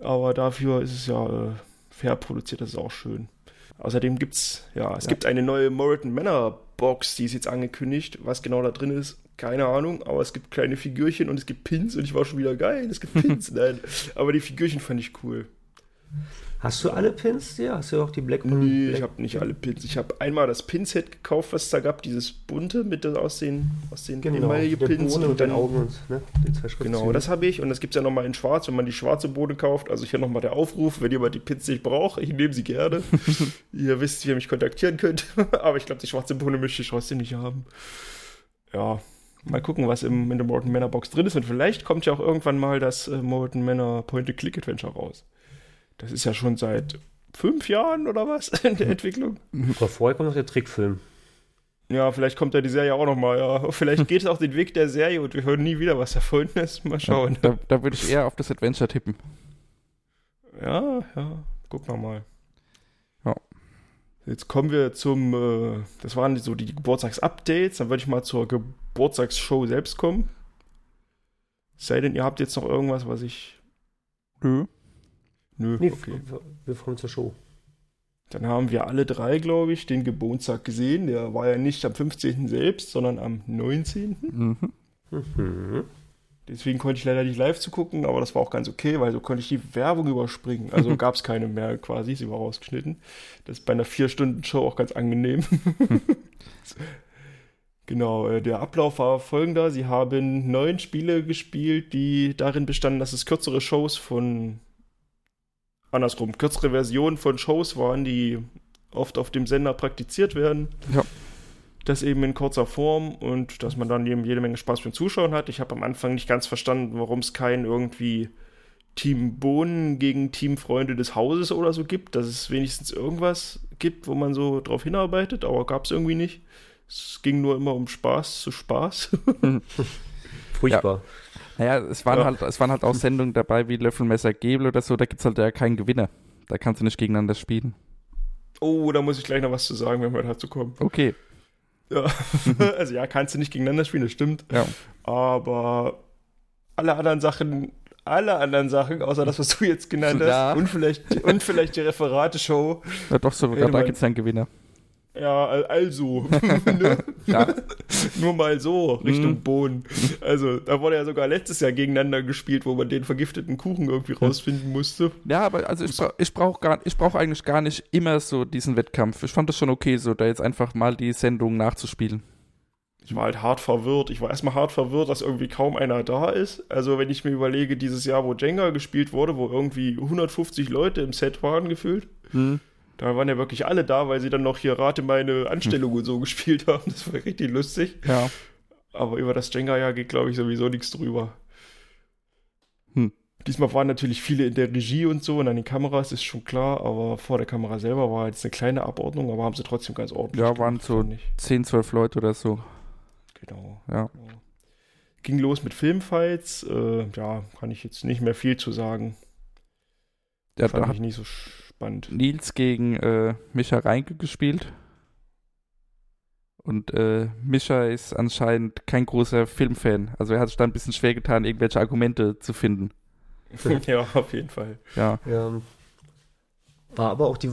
Aber dafür ist es ja äh, fair produziert, das ist auch schön. Außerdem gibt's, ja, es Ja. gibt eine neue Moritan Manor Box, die ist jetzt angekündigt. Was genau da drin ist, keine Ahnung, aber es gibt kleine Figürchen und es gibt Pins und ich war schon wieder geil, es gibt Pins, nein. Aber die Figürchen fand ich cool. Hast du alle Pins hier? Hast du auch die Black und Nee, Black? ich habe nicht alle Pins. Ich habe einmal das Pinset gekauft, was es da gab, dieses bunte mit aus den, aus den genau. Bohne und und dann- Augen und ne. Genau, das habe ich. Und das gibt es ja nochmal in schwarz, wenn man die schwarze Bohne kauft. Also hier nochmal der Aufruf, wenn jemand die Pins nicht braucht, ich nehme sie gerne. ihr wisst, wie ihr mich kontaktieren könnt. Aber ich glaube, die schwarze Bohne möchte ich trotzdem nicht haben. Ja, mal gucken, was im, in der Molten Manor Box drin ist. Und vielleicht kommt ja auch irgendwann mal das äh, Molten Manor Point-and-Click-Adventure raus. Das ist ja schon seit fünf Jahren oder was in der Entwicklung. Aber vorher kommt noch der Trickfilm. Ja, vielleicht kommt ja die Serie auch nochmal, ja. Vielleicht geht es auch den Weg der Serie und wir hören nie wieder was davon ist. Mal schauen. Da, da würde ich eher auf das Adventure tippen. Ja, ja, gucken wir mal. Ja. Jetzt kommen wir zum, äh, das waren so die Geburtstagsupdates, dann würde ich mal zur Geburtstagsshow selbst kommen. Sei denn, ihr habt jetzt noch irgendwas, was ich. Nö. Nö, Nee, okay. wir- wir kommen zur Show. Dann haben wir alle drei, glaube ich, den Geburtstag gesehen. Der war ja nicht am 15. selbst, sondern am 19. Mhm. Mhm. Deswegen konnte ich leider nicht live zu gucken, aber das war auch ganz okay, weil so konnte ich die Werbung überspringen. Also gab es keine mehr quasi, sie war rausgeschnitten. Das ist bei einer vier-Stunden-Show auch ganz angenehm. genau, äh, der Ablauf war folgender. Sie haben neun Spiele gespielt, die darin bestanden, dass es kürzere Shows von, andersrum, kürzere Versionen von Shows waren, die oft auf dem Sender praktiziert werden. Ja. Das eben in kurzer Form und dass man dann eben jede Menge Spaß beim Zuschauen hat. Ich habe am Anfang nicht ganz verstanden, warum es kein irgendwie Team Bohnen gegen Team Freunde des Hauses oder so gibt, dass es wenigstens irgendwas gibt, wo man so drauf hinarbeitet, aber gab es irgendwie nicht. Es ging nur immer um Spaß zu Spaß. Furchtbar. Naja, es waren, Ja. halt, es waren halt auch Sendungen dabei wie Löffelmesser Gebel oder so, da gibt es halt ja keinen Gewinner. Da kannst du nicht gegeneinander spielen. oh, da muss ich gleich noch was zu sagen, wenn wir dazu kommen. Okay. Ja. also ja, kannst du nicht gegeneinander spielen, das stimmt. Ja. Aber alle anderen Sachen, alle anderen Sachen, außer das, was du jetzt genannt hast, Ja. und vielleicht, und vielleicht die Referate-Show. ja doch, sogar da gibt es einen Gewinner. Ja, al- also. ne? Ja. Nur mal so, Richtung Mhm. Bohnen. Also, da wurde ja sogar letztes Jahr gegeneinander gespielt, wo man den vergifteten Kuchen irgendwie rausfinden musste. Ja, aber also ich, bra ich brauche gar, ich brauch eigentlich gar nicht immer so diesen Wettkampf. Ich fand das schon okay, so da jetzt einfach mal die Sendung nachzuspielen. Ich war halt hart verwirrt. Ich war erstmal hart verwirrt, dass irgendwie kaum einer da ist. Also, wenn ich mir überlege, dieses Jahr, wo Jenga gespielt wurde, wo irgendwie 150 Leute im Set waren gefühlt, da waren ja wirklich alle da, weil sie dann noch hier Rate meine Anstellung und so gespielt haben. Das war richtig lustig. Ja. Aber über das Jenga-Jahr geht, glaube ich, sowieso nichts drüber. Hm. Diesmal waren natürlich viele in der Regie und so und an den Kameras, ist schon klar, aber vor der Kamera selber war jetzt eine kleine Abordnung, aber haben sie trotzdem ganz ordentlich Ja, waren so fand ich. 10, 12 Leute oder so. Genau. Ja. Ging los mit Filmfights. Äh, ja, kann ich jetzt nicht mehr viel zu sagen. Ja, Fand da ich nicht so spannend. Nils gegen äh, Micha Reinke gespielt. Und äh, Mischa ist anscheinend kein großer Filmfan. Also er hat sich da ein bisschen schwer getan, irgendwelche Argumente zu finden. ja, auf jeden Fall. Ja. Ja. War aber auch, die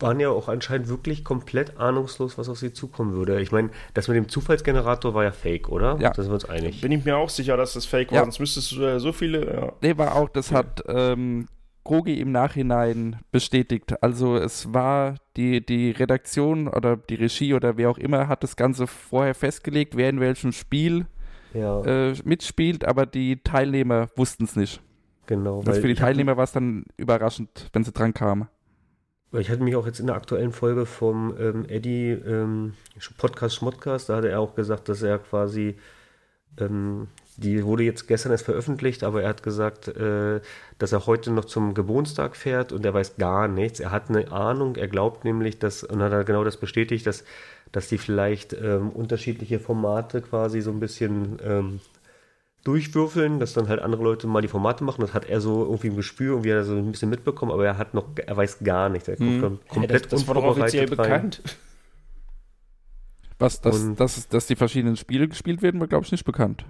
waren ja auch anscheinend wirklich komplett ahnungslos, was auf sie zukommen würde. Ich meine, das mit dem Zufallsgenerator war ja fake, oder? Ja. Da sind wir uns einig. Bin ich mir auch sicher, dass das Fake war, Ja. sonst müsstest du ja so viele. Ja. Nee, war auch, das hat ähm, Krogi im Nachhinein bestätigt. Also es war die, die Redaktion oder die Regie oder wer auch immer hat das Ganze vorher festgelegt, wer in welchem Spiel Ja, äh, mitspielt, aber die Teilnehmer wussten es nicht. genau. Also für die Teilnehmer war es dann überraschend, wenn sie dran kamen. Ich hatte mich auch jetzt in der aktuellen Folge vom ähm, Eddie ähm, Podcast Schmodcast, da hatte er auch gesagt, dass er quasi, ähm, die wurde jetzt gestern erst veröffentlicht, aber er hat gesagt, äh, dass er heute noch zum Geburtstag fährt und er weiß gar nichts. Er hat eine Ahnung, er glaubt nämlich, dass, und hat er genau das bestätigt, dass, dass die vielleicht ähm, unterschiedliche Formate quasi so ein bisschen ähm, durchwürfeln, dass dann halt andere Leute mal die Formate machen. Das hat er so irgendwie im Gespür und wie er so ein bisschen mitbekommen, aber er hat noch, er weiß gar nichts. Er kommt kom- komplett das, das war doch offiziell rein. bekannt. Was, dass, Und- dass, dass die verschiedenen Spiele gespielt werden, war, glaube ich, nicht bekannt.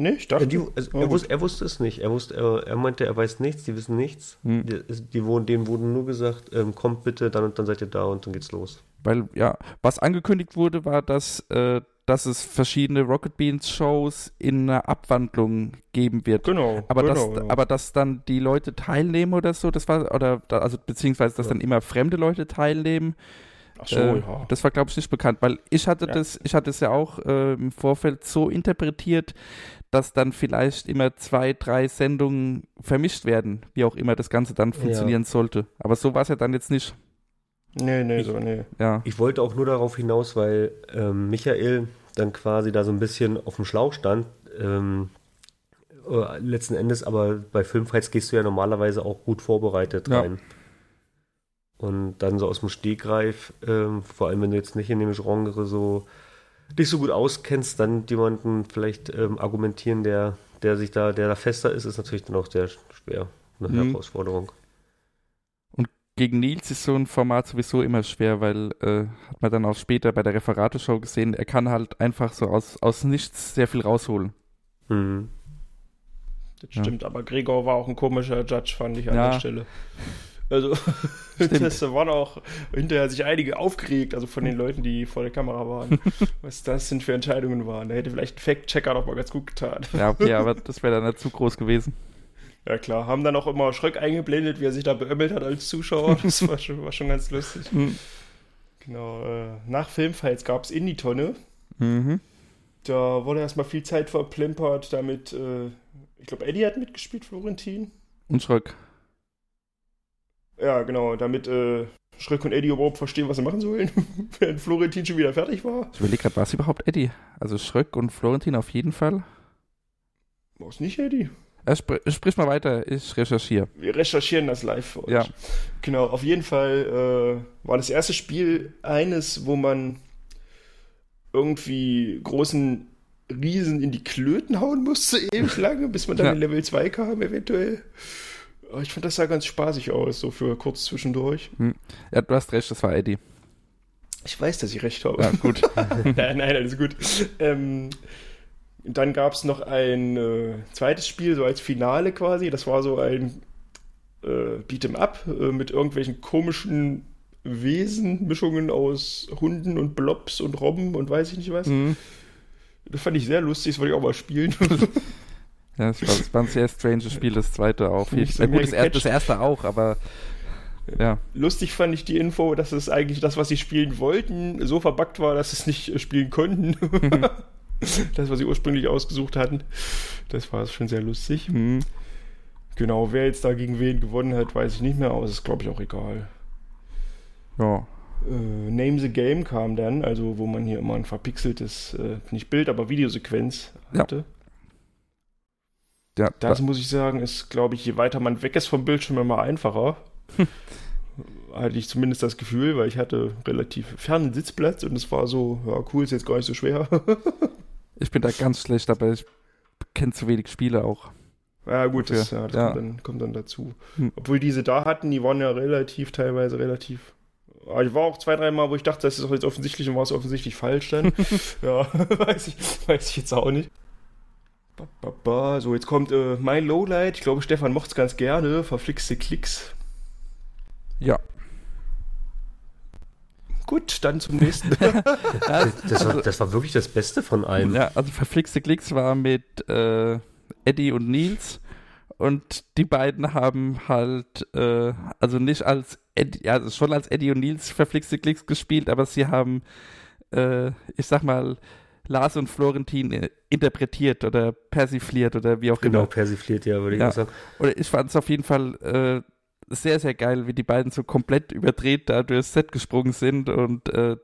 Nee, ich Ja, dachte. die, also Ja, er, gut. wusste, er wusste es nicht. Er, wusste, er, er meinte, er weiß nichts, die wissen nichts. Hm. Die, die wurden, denen wurde nur gesagt, ähm, kommt bitte, dann und dann seid ihr da und dann geht's los. Weil, ja, was angekündigt wurde, war, dass äh, dass es verschiedene Rocket Beans Shows in einer Abwandlung geben wird. Genau. Aber, genau, dass, ja. aber dass dann die Leute teilnehmen oder so, das war, oder, also beziehungsweise, dass Ja. dann immer fremde Leute teilnehmen, Ach so, äh, ja. das war, glaube ich, nicht bekannt, weil ich hatte Ja. das, ich hatte es ja auch äh, im Vorfeld so interpretiert, dass dann vielleicht immer zwei, drei Sendungen vermischt werden, wie auch immer das Ganze dann funktionieren sollte. Aber so war es ja dann jetzt nicht. Nee, nee, so, nee. Ja. Ich wollte auch nur darauf hinaus, weil ähm, Michael dann quasi da so ein bisschen auf dem Schlauch stand. Ähm, äh, letzten Endes, aber bei Filmfights gehst du ja normalerweise auch gut vorbereitet Ja. Und dann so aus dem Stegreif, ähm, vor allem wenn du jetzt nicht in dem Genre so dich so gut auskennst, dann jemanden vielleicht ähm, argumentieren, der, der sich da, der da fester ist, ist natürlich dann auch sehr schwer. Eine Mhm. Herausforderung. Gegen Nils ist so ein Format sowieso immer schwer, weil äh, hat man dann auch später bei der Referateshow gesehen, er kann halt einfach so aus, aus nichts sehr viel rausholen. Mhm. Das Ja. stimmt, aber Gregor war auch ein komischer Judge, fand ich an Ja. der Stelle. Also, das waren auch hinterher sich einige aufgeregt, also von den Leuten, die vor der Kamera waren, was das sind für Entscheidungen waren. Da hätte vielleicht ein Fact-Checker doch mal ganz gut getan. Ja, okay, aber das wäre dann nicht zu groß gewesen. Ja klar, haben dann auch immer Schröck eingeblendet, wie er sich da beömmelt hat als Zuschauer. Das war schon, war schon ganz lustig. Mhm. Genau, äh, nach Filmfights gab es in die Tonne. Mhm. Da wurde erstmal viel Zeit verplempert, damit, äh, ich glaube, Eddie hat mitgespielt, Florentin. Und Schröck. Ja, genau, damit äh, Schröck und Eddie überhaupt verstehen, was sie machen sollen, während Florentin schon wieder fertig war. Ich überlege gerade, war es überhaupt Eddie? Also Schröck und Florentin auf jeden Fall. War es nicht Eddie? Äh, spr sprich mal weiter, ich recherchiere. Wir recherchieren das live für euch. Ja. Genau, auf jeden Fall äh, war das erste Spiel eines, wo man irgendwie großen Riesen in die Klöten hauen musste, ewig lange, bis man dann Ja. in Level 2 kam, eventuell. Aber ich fand, das sah ganz spaßig aus, so für kurz zwischendurch. Ja, du hast recht, das war Eddie. Ich weiß, dass ich recht habe. Ja, gut. nein, nein, alles gut. Ähm, dann gab es noch ein äh, zweites Spiel, so als Finale quasi. Das war so ein äh, Beat'em Up äh, mit irgendwelchen komischen Wesen, Mischungen aus Hunden und Blobs und Robben und weiß ich nicht was. Mhm. Das fand ich sehr lustig, das wollte ich auch mal spielen. Ja, es war, es war ein sehr stranges Spiel, das zweite auch. Nicht so gut, das, er, das erste auch, aber ja. Lustig fand ich die Info, dass es eigentlich das, was sie spielen wollten, so verbuggt war, dass sie es nicht äh, spielen konnten. das, was sie ursprünglich ausgesucht hatten. Das war schon sehr lustig. Mhm. Genau, wer jetzt da gegen wen gewonnen hat, weiß ich nicht mehr, aber es ist, glaube ich, auch egal. Ja. Äh, Name the Game kam dann, also wo man hier immer ein verpixeltes, äh, nicht Bild, aber Videosequenz hatte. ja Das da, muss ich sagen, ist, glaube ich, je weiter man weg ist vom Bildschirm, immer einfacher. hatte ich zumindest das Gefühl, weil ich hatte relativ fernen Sitzplatz und es war so, ja, cool, ist jetzt gar nicht so schwer. ich bin da ganz schlecht, aber ich kenne zu wenig Spiele auch. ja, gut, das, Ja, ja, das ja. Kommt, dann, kommt dann dazu. Hm. Obwohl diese da hatten, die waren ja relativ, teilweise relativ. Aber ich war auch zwei, drei Mal, wo ich dachte, das ist doch jetzt offensichtlich und war es offensichtlich falsch dann. ja, weiß ich, weiß ich jetzt auch nicht. Ba, ba, ba. So, jetzt kommt äh, mein Lowlight. Ich glaube, Stefan mochte es ganz gerne. Verflixte Klicks. Ja. Gut, dann zum nächsten. Das, das, war, das war wirklich das Beste von allem. Ja, also verflixte Klicks war mit äh, Eddie und Nils und die beiden haben halt, äh, also nicht als Eddie, ja, also schon als Eddie und Nils verflixte Klicks gespielt, aber sie haben, äh, ich sag mal, Lars und Florentin äh, interpretiert oder persifliert oder wie auch Genau, immer. persifliert, ja, würde ich Ja. sagen. Oder ich fand es auf jeden Fall äh, sehr, sehr geil, wie die beiden so komplett überdreht da durchs Set gesprungen sind und äh,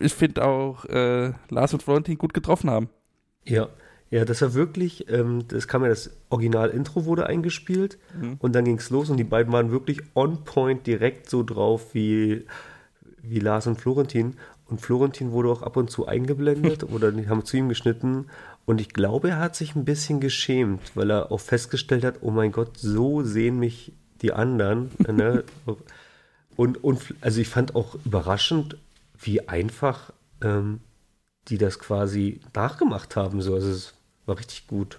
ich finde auch äh, Lars und Florentin gut getroffen haben. Ja, ja, das war wirklich, ähm, das kam ja, das Original-Intro wurde eingespielt und dann ging es los und die beiden waren wirklich on point direkt so drauf wie, wie Lars und Florentin. Und Florentin wurde auch ab und zu eingeblendet oder die haben zu ihm geschnitten. Und ich glaube, er hat sich ein bisschen geschämt, weil er auch festgestellt hat, oh mein Gott, so sehen mich die anderen. ne? Und, und also ich fand auch überraschend, wie einfach ähm, die das quasi nachgemacht haben. So. Also es war richtig gut.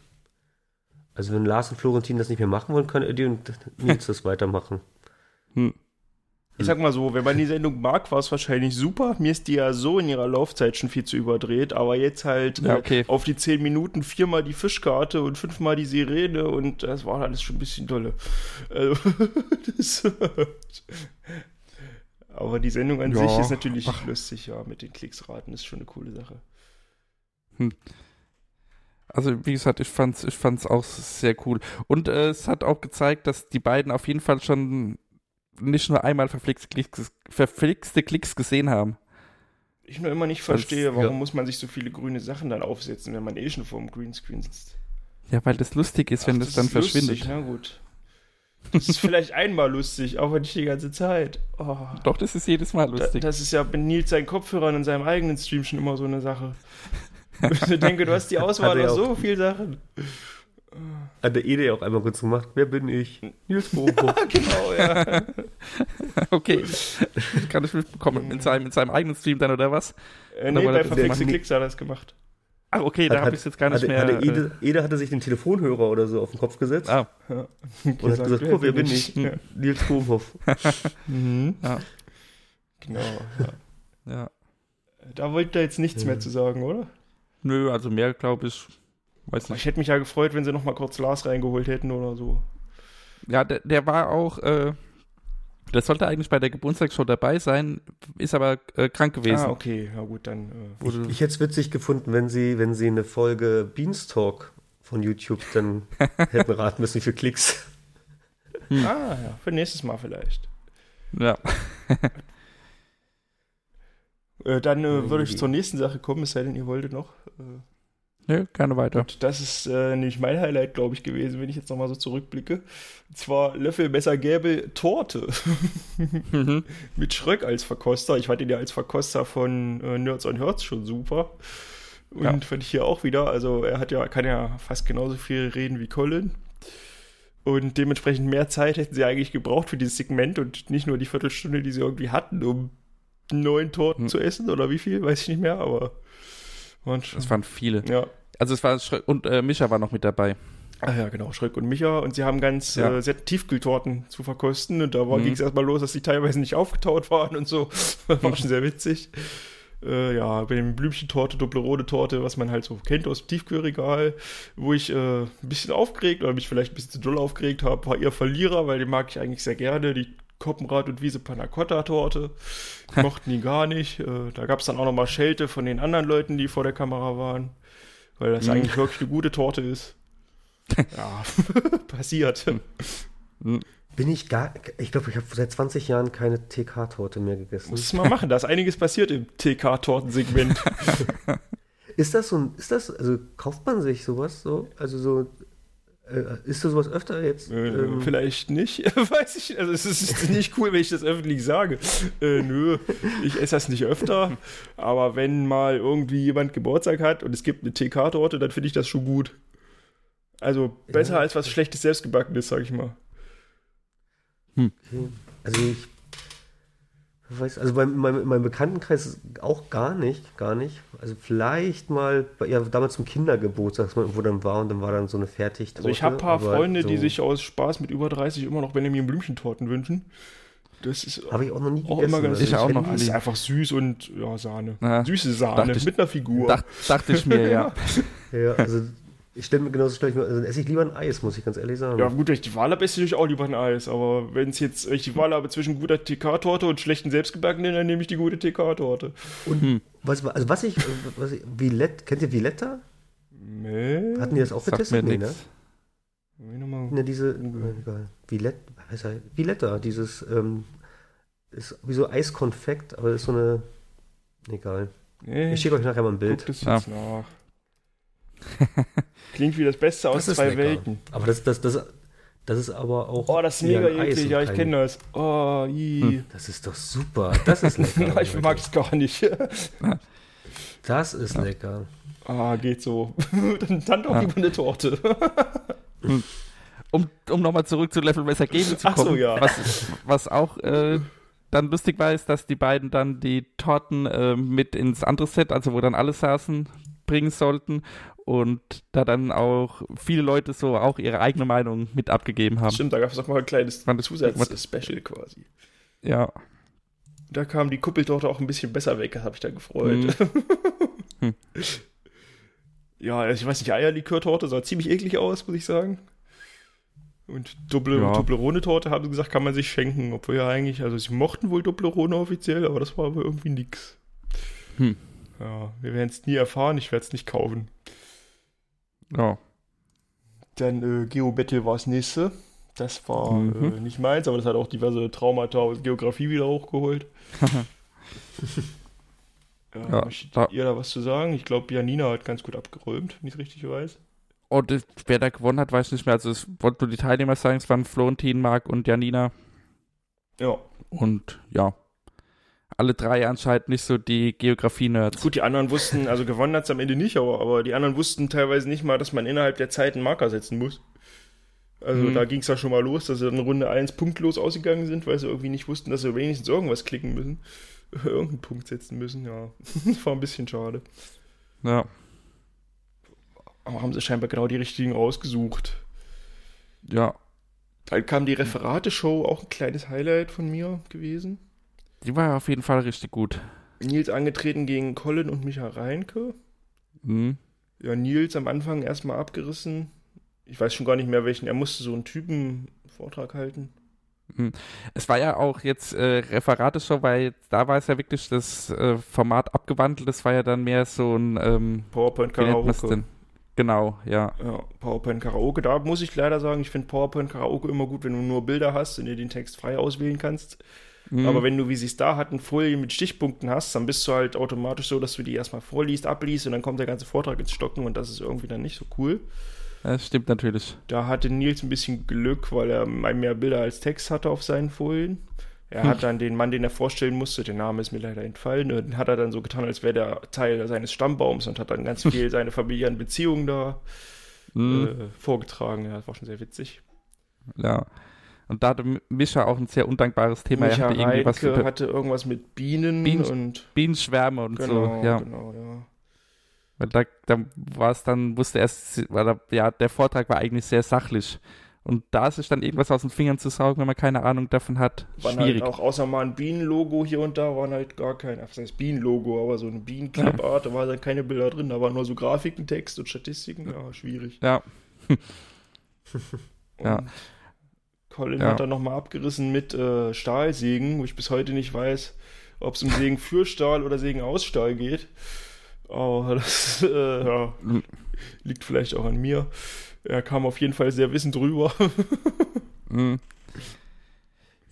Also wenn Lars und Florentin das nicht mehr machen wollen, können Eddie und Nils das weitermachen. Hm. Ich sag mal so, wenn man die Sendung mag, war es wahrscheinlich super. Mir ist die ja so in ihrer Laufzeit schon viel zu überdreht, aber jetzt halt Ja, äh, okay. auf die 10 Minuten viermal die Fischkarte und fünfmal die Sirene und das war alles schon ein bisschen dolle. Also, das, aber die Sendung an Ja. sich ist natürlich lustig, ja, mit den Klicksraten ist schon eine coole Sache. Also wie gesagt, ich fand's, ich fand's auch sehr cool. Und äh, es hat auch gezeigt, dass die beiden auf jeden Fall schon nicht nur einmal verflixte Klicks, verflixte Klicks gesehen haben. Ich nur immer nicht Das- verstehe, warum ja. muss man sich so viele grüne Sachen dann aufsetzen, wenn man eh schon vor dem Greenscreen sitzt. Ja, weil das lustig ist, wenn Ach, das, dann ist verschwindet. Lustig, na gut. Das ist vielleicht einmal lustig, aber nicht die ganze Zeit. Oh. Doch, das ist jedes Mal Da, lustig. das ist ja bei Nils seinen Kopfhörern in seinem eigenen Stream schon immer so eine Sache. Ich denke, du hast die Auswahl ja so auch. viele Sachen. Hat der Ede auch einmal kurz gemacht. Wer bin ich? Nils Bobo. Genau, ja. okay. Kann ich mitbekommen. In seinem, in seinem eigenen Stream dann, oder was? äh, nee, bei Verflixte der- Klicks hat er das gemacht. Ach, okay, da Hat- habe ich jetzt gar nicht hatte, mehr. Hatte äh, Ede, Ede hatte sich den Telefonhörer oder so auf den Kopf gesetzt ah, und hat gesagt, guck, wer bin ich? Ja. Nils Bohoff. Mhm. ja, Genau. Ja. ja. Da wollte er jetzt nichts mehr zu sagen, oder? Nö, also mehr, glaube ich. Weiß nicht. Ich hätte mich ja gefreut, wenn sie noch mal kurz Lars reingeholt hätten oder so. Ja, der, der war auch, äh, der sollte eigentlich bei der Geburtstagsshow dabei sein, ist aber äh, krank gewesen. Ah, okay. Ja gut, dann. Äh, Wurde- Ich hätte es witzig gefunden, wenn sie, wenn sie eine Folge Beanstalk von YouTube dann hätten raten müssen, wie viele Klicks. Ah, ja. Für nächstes Mal vielleicht. ja. Äh, dann äh, würde ich zur nächsten Sache kommen, es sei denn, ihr wolltet noch. Äh, Nö, gerne weiter. Und das ist äh, nämlich mein Highlight, glaube ich, gewesen, wenn ich jetzt nochmal so zurückblicke. Und zwar Löffel, Messer, Gäbel, Torte. Mhm. Mit Schröck als Verkoster. Ich fand ihn ja als Verkoster von äh, Nerds on Herz schon super. Und Ja. fand ich hier auch wieder. Also er hat ja, kann ja fast genauso viel reden wie Colin. Und dementsprechend mehr Zeit hätten sie eigentlich gebraucht für dieses Segment und nicht nur die Viertelstunde, die sie irgendwie hatten, um neun Torten Hm. zu essen oder wie viel, weiß ich nicht mehr, aber Das waren viele. ja. Also es war Schrö und äh, Micha war noch mit dabei. Ah ja, genau, Schröck und Micha. Und sie haben ganz Ja. äh, sehr Tiefkühltorten zu verkosten. Und da Mhm. ging es erstmal los, dass die teilweise nicht aufgetaut waren und so. War schon sehr witzig. Äh, ja, bei dem Blümchentorte, Doppelrode-Torte, was man halt so kennt aus dem Tiefkühlregal, wo ich äh, ein bisschen aufgeregt oder mich vielleicht ein bisschen zu doll aufgeregt habe, war ihr Verlierer, weil den mag ich eigentlich sehr gerne. Die Koppenrad und Wiese Panna Cotta Torte. Die mochten die gar nicht. Äh, da gab es dann auch nochmal Schelte von den anderen Leuten, die vor der Kamera waren. Weil das Mhm. eigentlich wirklich eine gute Torte ist. Ja, passiert. Hm. Bin ich gar. Ich glaube, ich habe seit 20 Jahren keine TK-Torte mehr gegessen. Muss es mal machen, da ist einiges passiert im TK-Tortensegment. Ist das so ein. Ist das. Also kauft man sich sowas so? Also so. Äh, ist das sowas öfter jetzt? äh, ähm, vielleicht nicht, weiß ich. Also es ist nicht cool, wenn ich das öffentlich sage. Äh, nö, ich esse das nicht öfter. Aber wenn mal irgendwie jemand Geburtstag hat und es gibt eine TK-Torte, dann finde ich das schon gut. Also besser Ja. als was schlechtes Selbstgebackenes, sag ich mal. Okay. Also ich weiß, also bei meinem, in meinem Bekanntenkreis auch gar nicht, gar nicht. Also vielleicht mal, ja, damals zum Kindergeburtstag, dass man irgendwo dann war und dann war dann so eine Fertigtorte. Also ich habe ein paar Freunde, so, die sich aus Spaß mit über 30 immer noch Benjamin Blümchentorten wünschen. Das ist Habe ich auch noch nie auch gegessen. immer ganz Ich auch noch ist nie. einfach süß und ja, Sahne. Ja, Süße Sahne ich- mit einer Figur. Dach, dachte ich mir, ja. Ja, also ich stelle mir genauso stelle ich mir, also dann esse ich lieber ein Eis, muss ich ganz ehrlich sagen. Ja, gut, wenn ich die Wahl habe, esse ich natürlich auch lieber ein Eis. Aber wenn es jetzt, wenn ich die Wahl habe zwischen guter TK-Torte und schlechten Selbstgebackenen, dann nehme ich die gute TK-Torte. Und was, also was ich, was ich Villette, kennt ihr Villetta? Nee. Hatten die das auch getestet? Nee, ne? Ne, diese, egal. Villette, was heißt Villetta, dieses, ähm, ist wie so Eiskonfekt, aber ist so eine, egal. Nee, Ich schicke euch nachher mal ein Bild. das Ja. jetzt nach. Klingt wie das Beste aus Das zwei lecker. Welten. Aber das, das, das, das ist aber auch. Oh, das ist mega eklig. Ja, ich kein- kenne das. Oh, i. Das ist doch super. Das ist lecker. ich mag es gar nicht. Das ist lecker. ah, geht so. dann, dann doch Ja. lieber eine Torte. Um, um nochmal zurück zu Level Messer Gable zu Ach so, kommen, ja. was, was auch äh, dann lustig war, ist, dass die beiden dann die Torten äh, mit ins andere Set, also wo dann alle saßen, bringen sollten und da dann auch viele Leute so auch ihre eigene Meinung mit abgegeben haben. Stimmt, da gab es auch mal ein kleines Zusatz-Special quasi. Ja. Da kam die Kuppeltochter auch ein bisschen besser weg, habe ich da gefreut. Hm. Ja, also ich weiß nicht, Eierlikör-Torte sah ziemlich eklig aus, muss ich sagen. Und Doble, Ja. Toblerone-Torte, haben sie gesagt, kann man sich schenken. Obwohl ja eigentlich, also sie mochten wohl Toblerone offiziell, aber das war aber irgendwie nix. Hm. Ja, wir werden es nie erfahren, ich werde es nicht kaufen. Ja. Dann äh, Geo Battle war das nächste. Das war Mhm. äh, nicht meins, aber das hat auch diverse Traumata aus Geografie wieder hochgeholt. ja, Ja, da- ihr da was zu sagen? Ich glaube, Janina hat ganz gut abgeräumt, wenn ich es richtig weiß. Und äh, wer da gewonnen hat, weiß ich nicht mehr. Also es wollten nur die Teilnehmer sagen, es waren Florentin, Marc und Janina. Ja, Und ja, alle drei anscheinend nicht so die Geografie-Nerds. gut, die anderen wussten, also gewonnen hat es am Ende nicht, aber, aber die anderen wussten teilweise nicht mal, dass man innerhalb der Zeit einen Marker setzen muss. Also Mhm. da ging es ja schon mal los, dass sie in Runde 1 punktlos ausgegangen sind, weil sie irgendwie nicht wussten, dass sie wenigstens irgendwas klicken müssen. Irgendeinen Punkt setzen müssen, ja. Das war ein bisschen schade. Ja, Aber haben sie scheinbar genau die richtigen rausgesucht. ja. Dann kam die Referate-Show, auch ein kleines Highlight von mir gewesen. Die war auf jeden Fall richtig gut. Nils angetreten gegen Colin und Micha Reinke. Mhm. Ja, Nils am Anfang erstmal abgerissen. Ich weiß schon gar nicht mehr welchen. Er musste so einen Typen-Vortrag halten. Es war ja auch jetzt äh, Referateshow, weil da war es ja wirklich das äh, Format abgewandelt. Das war ja dann mehr so ein ähm, PowerPoint Karaoke. Genau, ja. Ja, PowerPoint Karaoke. Da muss ich leider sagen, ich finde PowerPoint Karaoke immer gut, wenn du nur Bilder hast und dir den Text frei auswählen kannst. Mhm. Aber wenn du, wie sie es da hatten, Folien mit Stichpunkten hast, dann bist du halt automatisch so, dass du die erstmal vorliest, abliest und dann kommt der ganze Vortrag ins Stocken und das ist irgendwie dann nicht so cool. Das stimmt natürlich. Da hatte Nils ein bisschen Glück, weil er mehr Bilder als Text hatte auf seinen Folien. Er Hm. hat dann den Mann, den er vorstellen musste, der Name ist mir leider entfallen, den hat er dann so getan, als wäre der Teil seines Stammbaums und hat dann ganz viel seine familiären Beziehungen da Mhm. äh, vorgetragen. Ja, das war schon sehr witzig. Ja. Und da hatte Mischa auch ein sehr undankbares Thema. Micha er hatte irgendwie was Reinke über hatte irgendwas mit Bienen, Bienen- und Bienenschwärme und genau, so. Ja. genau, ja. Weil da, da war es dann, wusste erst, weil da, ja, der Vortrag war eigentlich sehr sachlich. Und da sich dann irgendwas aus den Fingern zu saugen, wenn man keine Ahnung davon hat, Waren schwierig. halt auch außer mal ein Bienenlogo hier und da waren halt gar kein, ach, das heißt Bienenlogo, aber so eine Bienenclipart, da waren dann keine Bilder drin, da waren nur so Grafiken, Text und Statistiken, ja, schwierig. Ja, Ja. Colin Ja. hat dann nochmal abgerissen mit äh, Stahlsägen, wo ich bis heute nicht weiß, ob es um Sägen für Stahl oder Sägen aus Stahl geht. Aber das äh, ja, liegt vielleicht auch an mir. Er kam auf jeden Fall sehr wissend rüber. Mhm.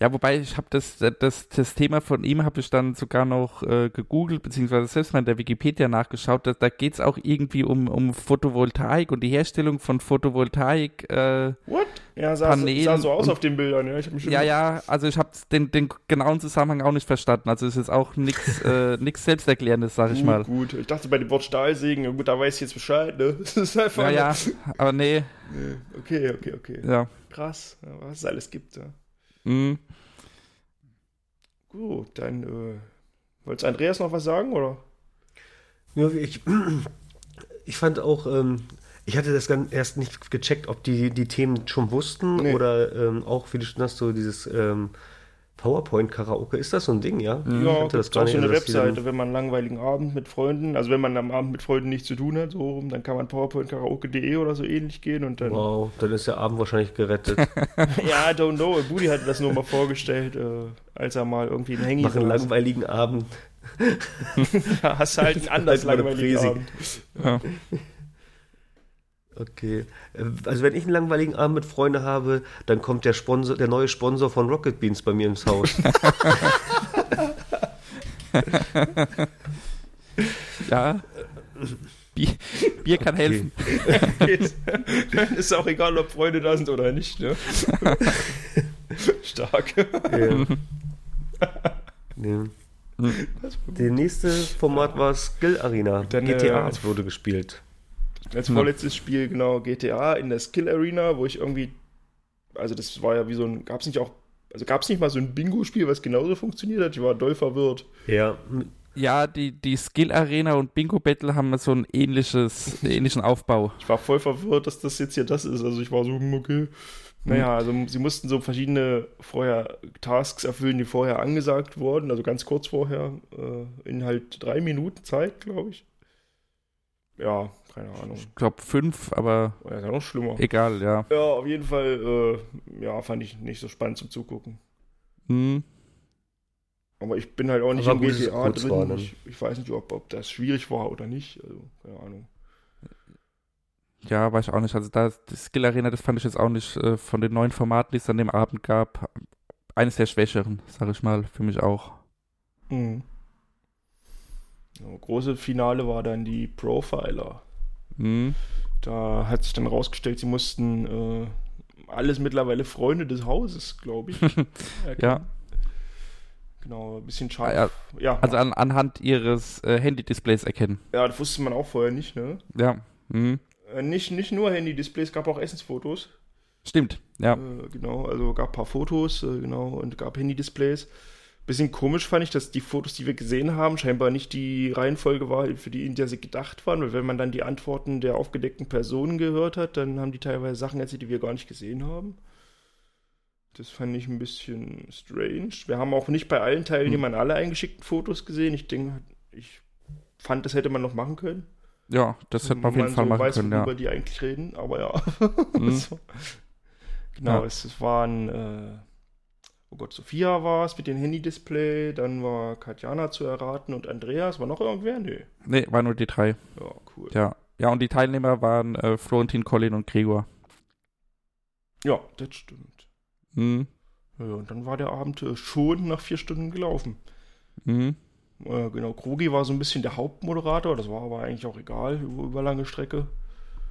Ja, wobei ich habe das, das, das Thema von ihm habe ich dann sogar noch äh, gegoogelt, beziehungsweise selbst mal in der Wikipedia nachgeschaut. Da, da geht es auch irgendwie um, um Photovoltaik und die Herstellung von Photovoltaik. Äh, What? Ja, sah, Paneelen sah so aus und- auf den Bildern. Ja, ja, ja, also ich habe den, den genauen Zusammenhang auch nicht verstanden. Also es ist auch nichts äh, nix Selbsterklärendes, sag ich Gut, mal. gut. Ich dachte bei dem Wort Stahlsägen, ja gut, da weiß ich jetzt Bescheid, ne? Das ist einfach. Ja, ja, aber nee. Okay, okay, okay. ja. Krass, was es alles gibt, ja. Mhm. Gut, dann, äh, wolltest Andreas noch was sagen, oder? Ja, ich, ich fand auch, ähm, ich hatte das ganz erst nicht gecheckt, ob die die Themen schon wussten Nee. oder ähm, auch, wie du schon hast, so dieses ähm, PowerPoint-Karaoke. Ist das so ein Ding, ja? Ja, hatte gibt's auch so eine Webseite, wenn man einen langweiligen Abend mit Freunden, also wenn man am Abend mit Freunden nichts zu tun hat, so rum, dann kann man powerpointkaraoke.de oder so ähnlich gehen und dann. Wow, dann ist der Abend wahrscheinlich gerettet. Ja, I don't know. Budi hatte das nur mal vorgestellt, äh, als er mal irgendwie einen Hangy Mach einen langweiligen Abend. Hast halt einen anders Halt eine langweiligen. Abend. Ja. Okay. Äh, Also wenn ich einen langweiligen Abend mit Freunden habe, dann kommt der Sponsor, der neue Sponsor von Rocket Beans bei mir ins Haus. ja. Bier, Bier kann helfen. Geht. Dann ist auch egal, ob Freunde da sind oder nicht, ne? Stark. ja. nee. Der nächste Format war Skill Arena. Dann, äh, GTA als- wurde gespielt. Als vorletztes Spiel, genau, GTA in der Skill Arena, wo ich irgendwie, also das war ja wie so ein, gab's nicht auch, also gab's nicht mal so ein Bingo-Spiel, was genauso funktioniert hat? Ich war doll verwirrt. Ja. Ja, die, die Skill Arena und Bingo Battle haben so einen ähnliches, ähnlichen Aufbau. Ich war voll verwirrt, dass das jetzt hier das ist. Also ich war so, hm, okay. Naja, also sie mussten so verschiedene vorher Tasks erfüllen, die vorher angesagt wurden, also ganz kurz vorher, äh, in halt drei Minuten Zeit, glaube ich. Ja, keine Ahnung. Ich glaube fünf, aber Ja, ist ja noch schlimmer. egal, ja. Ja, auf jeden Fall, äh, ja, fand ich nicht so spannend zum Zugucken. Mhm. Aber ich bin halt auch nicht Aber im GTA drin. war, ne? ich, ich weiß nicht, ob, ob das schwierig war oder nicht. Also, keine Ahnung. Ja, weiß ich auch nicht. Also da die Skill Arena, das fand ich jetzt auch nicht äh, von den neuen Formaten, die es an dem Abend gab, eines der schwächeren, sag ich mal, für mich auch. Mhm. Ja, große Finale war dann die Profiler. Mhm. Da hat sich dann rausgestellt, sie mussten äh, alles mittlerweile Freunde des Hauses, glaube ich. Ja. Genau, ein bisschen Ah, schade. ja. Ja, Also an, anhand ihres äh, Handy-Displays erkennen. ja, das wusste man auch vorher nicht, ne? Ja. Mhm. Äh, nicht, nicht nur Handy-Displays, gab auch Essensfotos. Stimmt, ja. Äh, genau, also gab ein paar Fotos, äh, genau, und gab Handy-Displays. Bisschen komisch fand ich, dass die Fotos, die wir gesehen haben, scheinbar nicht die Reihenfolge war, für die in der sie gedacht waren, weil wenn man dann die Antworten der aufgedeckten Personen gehört hat, dann haben die teilweise Sachen erzählt, die wir gar nicht gesehen haben. Das fand ich ein bisschen strange. Wir haben auch nicht bei allen Teilnehmern alle eingeschickten Fotos gesehen. Ich denke, ich fand, das hätte man noch machen können. Ja, das hätte man auf jeden Fall so machen weiß, können, ja. worüber die eigentlich reden, aber ja. Mhm. so. Genau, Ja. es, es waren, äh, oh Gott, Sophia war es mit dem Handy-Display, dann war Katjana zu erraten und Andreas. War noch irgendwer? Nee. Nee, waren nur die drei. Ja, cool. Ja. Ja, und die Teilnehmer waren äh, Florentin, Colin und Gregor. Ja, das stimmt. Mhm. Ja, und dann war der Abend äh, schon nach vier Stunden gelaufen. Mhm. Äh, genau, Krogi war so ein bisschen der Hauptmoderator, das war aber eigentlich auch egal, über, über lange Strecke.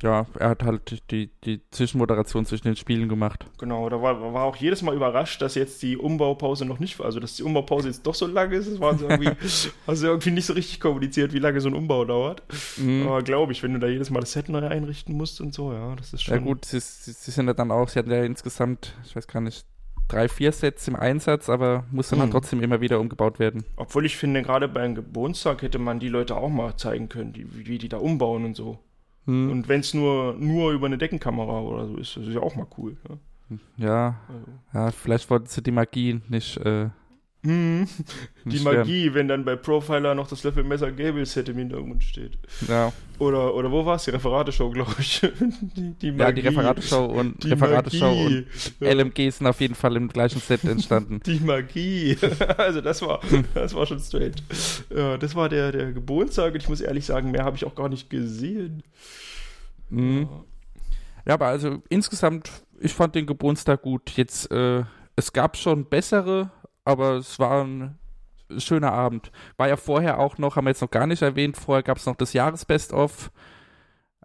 Ja, er hat halt die, die Zwischenmoderation zwischen den Spielen gemacht. Genau, da war, war auch jedes Mal überrascht, dass jetzt die Umbaupause noch nicht, also dass die Umbaupause jetzt doch so lang ist. Das war so irgendwie, also irgendwie nicht so richtig kommuniziert, wie lange so ein Umbau dauert. Mhm. Aber glaube ich, wenn du da jedes Mal das Set neu einrichten musst und so, ja, das ist schon. Ja gut, sie, sie, sie sind ja dann auch, sie hatten ja insgesamt, ich weiß gar nicht, drei, vier Sets im Einsatz, aber muss dann halt trotzdem immer wieder umgebaut werden. Obwohl ich finde, gerade beim Geburtstag hätte man die Leute auch mal zeigen können, die, wie die da umbauen und so. Mhm. Und wenn es nur, nur über eine Deckenkamera oder so ist, das ist ja auch mal cool. Ja. Ja, Also. ja, vielleicht wollten sie die Magie nicht, äh, Hm, die. Magie, wenn dann bei Profiler noch das Löffelmesser Gables-Set im Hintergrund steht. Ja, Oder, oder wo war es? Die Referateshow, glaube ich. die, die ja die Referateshow und Die Referateshow Magie. und. LMG sind auf jeden Fall im gleichen Set entstanden. Die Magie. Also das war, das war schon straight. Ja, das war der, der Geburtstag und ich muss ehrlich sagen, mehr habe ich auch gar nicht gesehen. Mhm. Ja, aber also insgesamt, ich fand den Geburtstag gut. Jetzt, äh, es gab schon bessere, aber es war ein schöner Abend. War ja vorher auch noch, haben wir jetzt noch gar nicht erwähnt, vorher gab es noch das Jahresbest-of.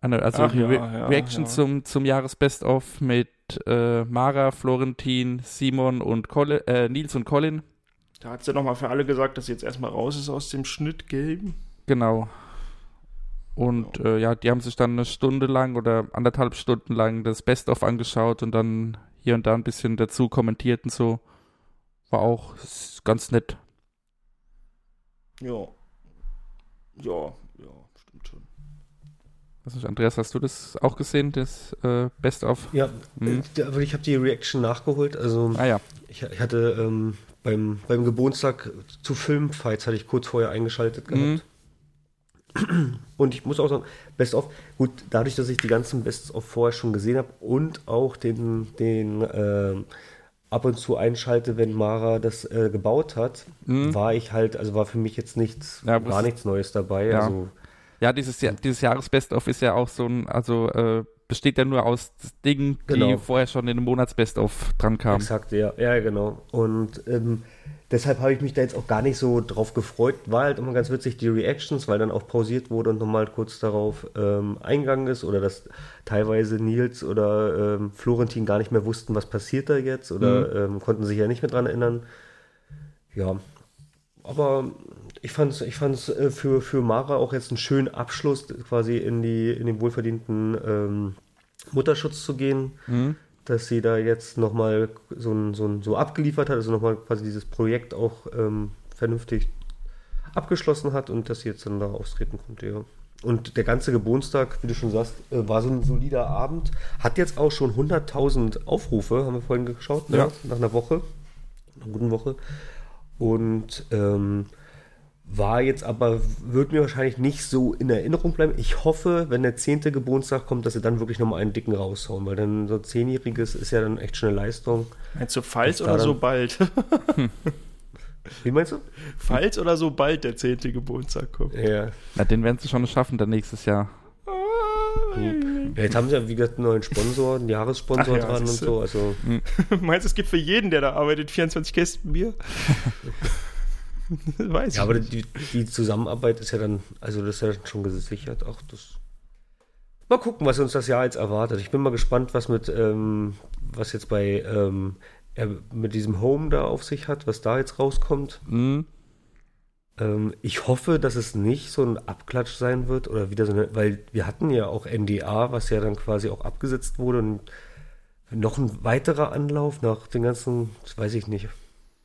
Also Ach ja, Re ja, Reaction ja. zum, zum Jahresbest-of mit äh, Mara, Florentin, Simon und Colin, äh, Nils und Colin. Da hat sie nochmal für alle gesagt, dass sie jetzt erstmal raus ist aus dem Schnittgame. Genau. Und äh, ja, die haben sich dann eine Stunde lang oder anderthalb Stunden lang das Best-of angeschaut und dann hier und da ein bisschen dazu kommentiert und so. War auch ganz nett. Ja. Ja, ja, stimmt schon. Weiß nicht, Andreas, hast du das auch gesehen, das äh, Best-of? Ja, Mhm. äh, aber ich habe die Reaction nachgeholt. Also Ah ja. ich, ich hatte ähm, beim, beim Geburtstag zu Filmfights hatte ich kurz vorher eingeschaltet gehabt. Mhm. Und ich muss auch sagen, Best of, gut, dadurch, dass ich die ganzen Best of vorher schon gesehen habe und auch den, den ähm, ab und zu einschalte, wenn Mara das äh, gebaut hat, Mhm. war ich halt, also war für mich jetzt nichts, Ja, gar nichts Neues dabei. Ja. Also Ja, dieses, Jahr, dieses Jahres-Best-of ist ja auch so ein, also äh, besteht ja nur aus Dingen, die Genau. vorher schon in einem Monats-Best-of dran kamen. Exakt, ja, ja, genau. Und ähm, deshalb habe ich mich da jetzt auch gar nicht so drauf gefreut. War halt immer ganz witzig, die Reactions, weil dann auch pausiert wurde und nochmal kurz darauf ähm, eingegangen ist oder dass teilweise Nils oder ähm, Florentin gar nicht mehr wussten, was passiert da jetzt oder ähm, konnten sich ja nicht mehr dran erinnern. Ja, aber ich fand es ich fand's, äh, für, für Mara auch jetzt einen schönen Abschluss quasi in, die, in den wohlverdienten ähm, Mutterschutz zu gehen Mhm. dass sie da jetzt nochmal so, ein, so, ein, so abgeliefert hat, also nochmal quasi dieses Projekt auch ähm, vernünftig abgeschlossen hat und dass sie jetzt dann da austreten konnte, ja. Und der ganze Geburtstag, wie du schon sagst, äh, war so ein solider Abend. Hat jetzt auch schon 100.000 Aufrufe, haben wir vorhin geschaut, ne? Ja. nach einer Woche, einer guten Woche. Und ähm, war jetzt aber, wird mir wahrscheinlich nicht so in Erinnerung bleiben. Ich hoffe, wenn der zehnte Geburtstag kommt, dass sie dann wirklich nochmal einen dicken raushauen, weil dann so ein zehnjähriges ist ja dann echt schon eine Leistung. Meinst du falls oder so bald? Wie meinst du? falls oder so bald der zehnte Geburtstag kommt. Ja. Na, den werden sie schon schaffen dann nächstes Jahr. Ja jetzt haben sie ja, wie gesagt, einen neuen Sponsor, einen Jahressponsor Ach ja, dran und so. Also, Meinst du, es gibt für jeden, der da arbeitet, 24 Kästen Bier? Weiß ja, ich aber nicht. die, die Zusammenarbeit ist ja dann, also das ist ja schon gesichert. Auch das. Mal gucken, was uns das Jahr jetzt erwartet. Ich bin mal gespannt, was mit, ähm, was jetzt bei ähm, mit diesem Home da auf sich hat, was da jetzt rauskommt. Mhm. Ähm, ich hoffe, dass es nicht so ein Abklatsch sein wird oder wieder so eine, weil wir hatten ja auch NDA, was ja dann quasi auch abgesetzt wurde und noch ein weiterer Anlauf nach den ganzen, das weiß ich nicht.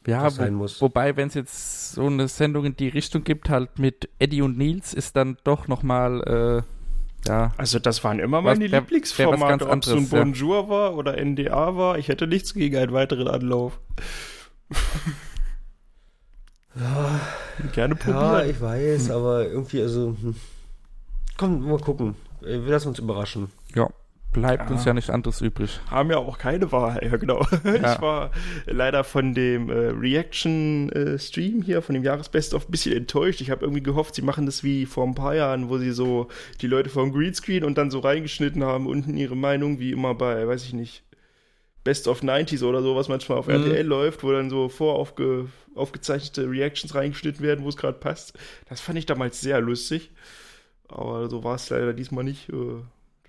Ja, was sein wo, muss. wobei, wenn es jetzt so eine Sendung in die Richtung gibt, halt mit Eddie und Nils, ist dann doch nochmal, äh, ja, Also das waren immer Was- meine was Lieblingsformate, ob es so ein anderes, ja. Bonjour war oder NDA war. Ich hätte nichts gegen einen weiteren Anlauf. Gerne Ja, probieren. ich weiß, aber irgendwie, also, hm. komm, mal gucken. Äh, Wir lassen uns überraschen. ja, bleibt Ja. uns ja nichts anderes übrig. haben ja auch keine Wahl, ja genau. Ja. Ich war leider von dem äh, Reaction-Stream hier, von dem Jahresbest of ein bisschen enttäuscht. Ich habe irgendwie gehofft, sie machen das wie vor ein paar Jahren, wo sie so die Leute vom Greenscreen und dann so reingeschnitten haben, unten ihre Meinung, wie immer bei, weiß ich nicht, Best of 90s oder so, was manchmal auf Mhm. RTL läuft, wo dann so voraufge aufgezeichnete Reactions reingeschnitten werden, wo es gerade passt. Das fand ich damals sehr lustig. Aber so war es leider diesmal nicht. Äh,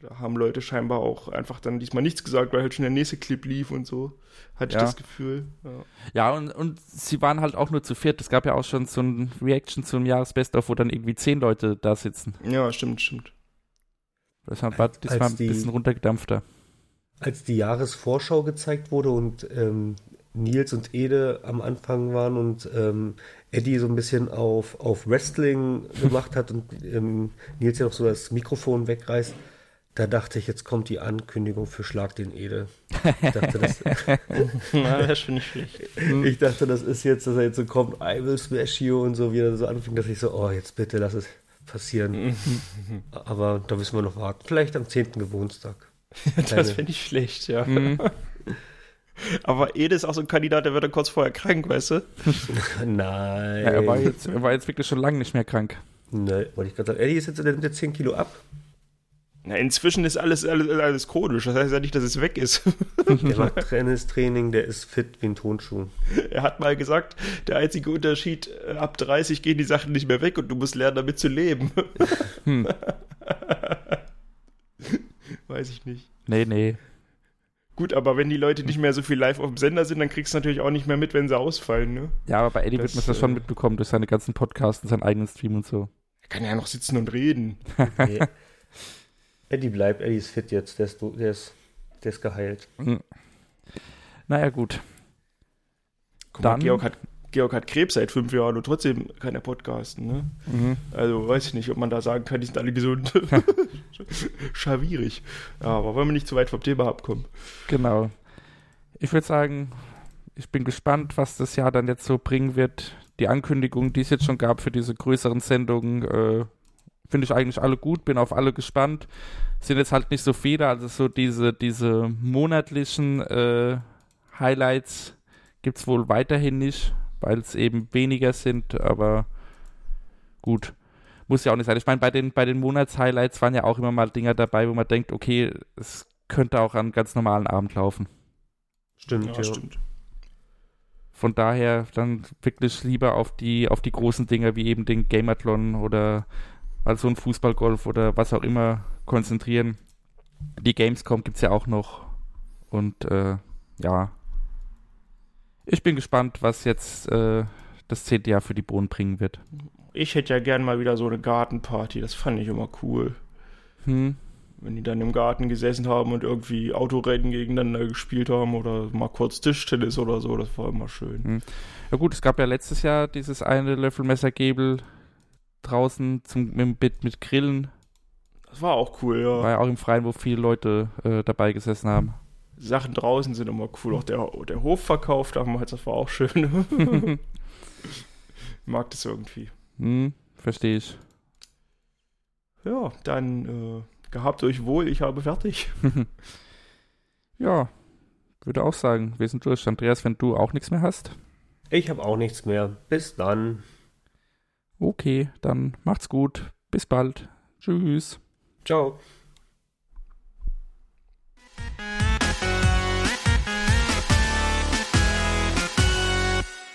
Da haben Leute scheinbar auch einfach dann diesmal nichts gesagt, weil halt schon der nächste Clip lief und so. Hatte Ja. ich das Gefühl. Ja. Ja, und, und sie waren halt auch nur zu viert. Es gab ja auch schon so ein Reaction zum Jahresbest-of, wo dann irgendwie zehn Leute da sitzen. ja, stimmt, stimmt. Das war, das war ein bisschen runtergedampfter. Als die Jahresvorschau gezeigt wurde und ähm, Nils und Ede am Anfang waren und ähm, Eddie so ein bisschen auf, auf Wrestling gemacht hat und ähm, Nils ja noch so das Mikrofon wegreißt, da dachte ich, jetzt kommt die Ankündigung für Schlag den Ede. Ich dachte, das, Na, das ich schlecht. ich dachte, das ist jetzt, dass er jetzt so kommt, I will smash you und so, wie er so anfing, dass ich so, oh, jetzt bitte lass es passieren. Aber da müssen wir noch warten. Vielleicht am 10. Geburtstag. Das finde ich schlecht, ja. Mhm. Aber Ede ist auch so ein Kandidat, der wird dann kurz vorher krank, weißt du? Nein. Ja, er, war jetzt, er war jetzt wirklich schon lange nicht mehr krank. Ne, wollte ich gerade sagen. Eddie ist jetzt, der nimmt jetzt 10 Kilo ab. Na, inzwischen ist alles, alles, alles chronisch. Das heißt ja nicht, dass es weg ist. Der macht Tennistraining, der ist fit wie ein Tonschuh. er hat mal gesagt, der einzige Unterschied, äh, ab 30 gehen die Sachen nicht mehr weg und du musst lernen, damit zu leben. Hm. Weiß ich nicht. Nee, nee. Gut, aber wenn die Leute nicht mehr so viel live auf dem Sender sind, dann kriegst du natürlich auch nicht mehr mit, wenn sie ausfallen, ne? Ja, aber bei Eddie wird Das, man das schon äh, mitbekommen durch seine ganzen Podcasts und seinen eigenen Stream und so. Er kann ja noch sitzen und reden. Nee. Eddie bleibt, Eddie ist fit jetzt, der ist, der ist, der ist geheilt. Naja, gut. Guck mal, Dann- Georg hat, Georg hat Krebs seit fünf Jahren und trotzdem kann er podcasten, ne? Mhm. Also weiß ich nicht, ob man da sagen kann, die sind alle gesund. Schwierig. Ja, aber wollen wir nicht zu weit vom Thema abkommen. Genau. Ich würde sagen, ich bin gespannt, was das Jahr dann jetzt so bringen wird. Die Ankündigungen, die es jetzt schon gab für diese größeren Sendungen, äh, finde ich eigentlich alle gut, bin auf alle gespannt. Sind jetzt halt nicht so viele, also so diese, diese monatlichen äh, Highlights gibt es wohl weiterhin nicht, weil es eben weniger sind, aber gut. Muss ja auch nicht sein. Ich meine, bei den, bei den Monats-Highlights waren ja auch immer mal Dinger dabei, wo man denkt, okay, es könnte auch an einem ganz normalen Abend laufen. Stimmt, Ja, ja. stimmt. Von daher dann wirklich lieber auf die, auf die großen Dinger wie eben den Gamathlon oder mal so ein Fußballgolf oder was auch immer konzentrieren. Die Gamescom gibt es ja auch noch. Und äh, ja. Ich bin gespannt, was jetzt äh, das zehnte Jahr für die Bohnen bringen wird. Ich hätte ja gern mal wieder so eine Gartenparty, das fand ich immer cool. Hm. Wenn die dann im Garten gesessen haben und irgendwie Autorennen gegeneinander gespielt haben oder mal kurz Tischtennis oder so, das war immer schön. Ja gut, es gab ja letztes Jahr dieses eine Löffelmessergebel draußen zum, mit, mit Grillen. Das war auch cool, ja. War ja auch im Freien, wo viele Leute äh, dabei gesessen haben. Sachen draußen sind immer cool. Auch der, der Hofverkauf damals, das war auch schön. Mag das irgendwie. Hm, verstehe ich. Ja, dann äh, gehabt euch wohl, ich habe fertig. Ja, würde auch sagen, wir sind durch. Andreas, wenn du auch nichts mehr hast. Ich habe auch nichts mehr. Bis dann. Okay, dann macht's gut. Bis bald. Tschüss. Ciao.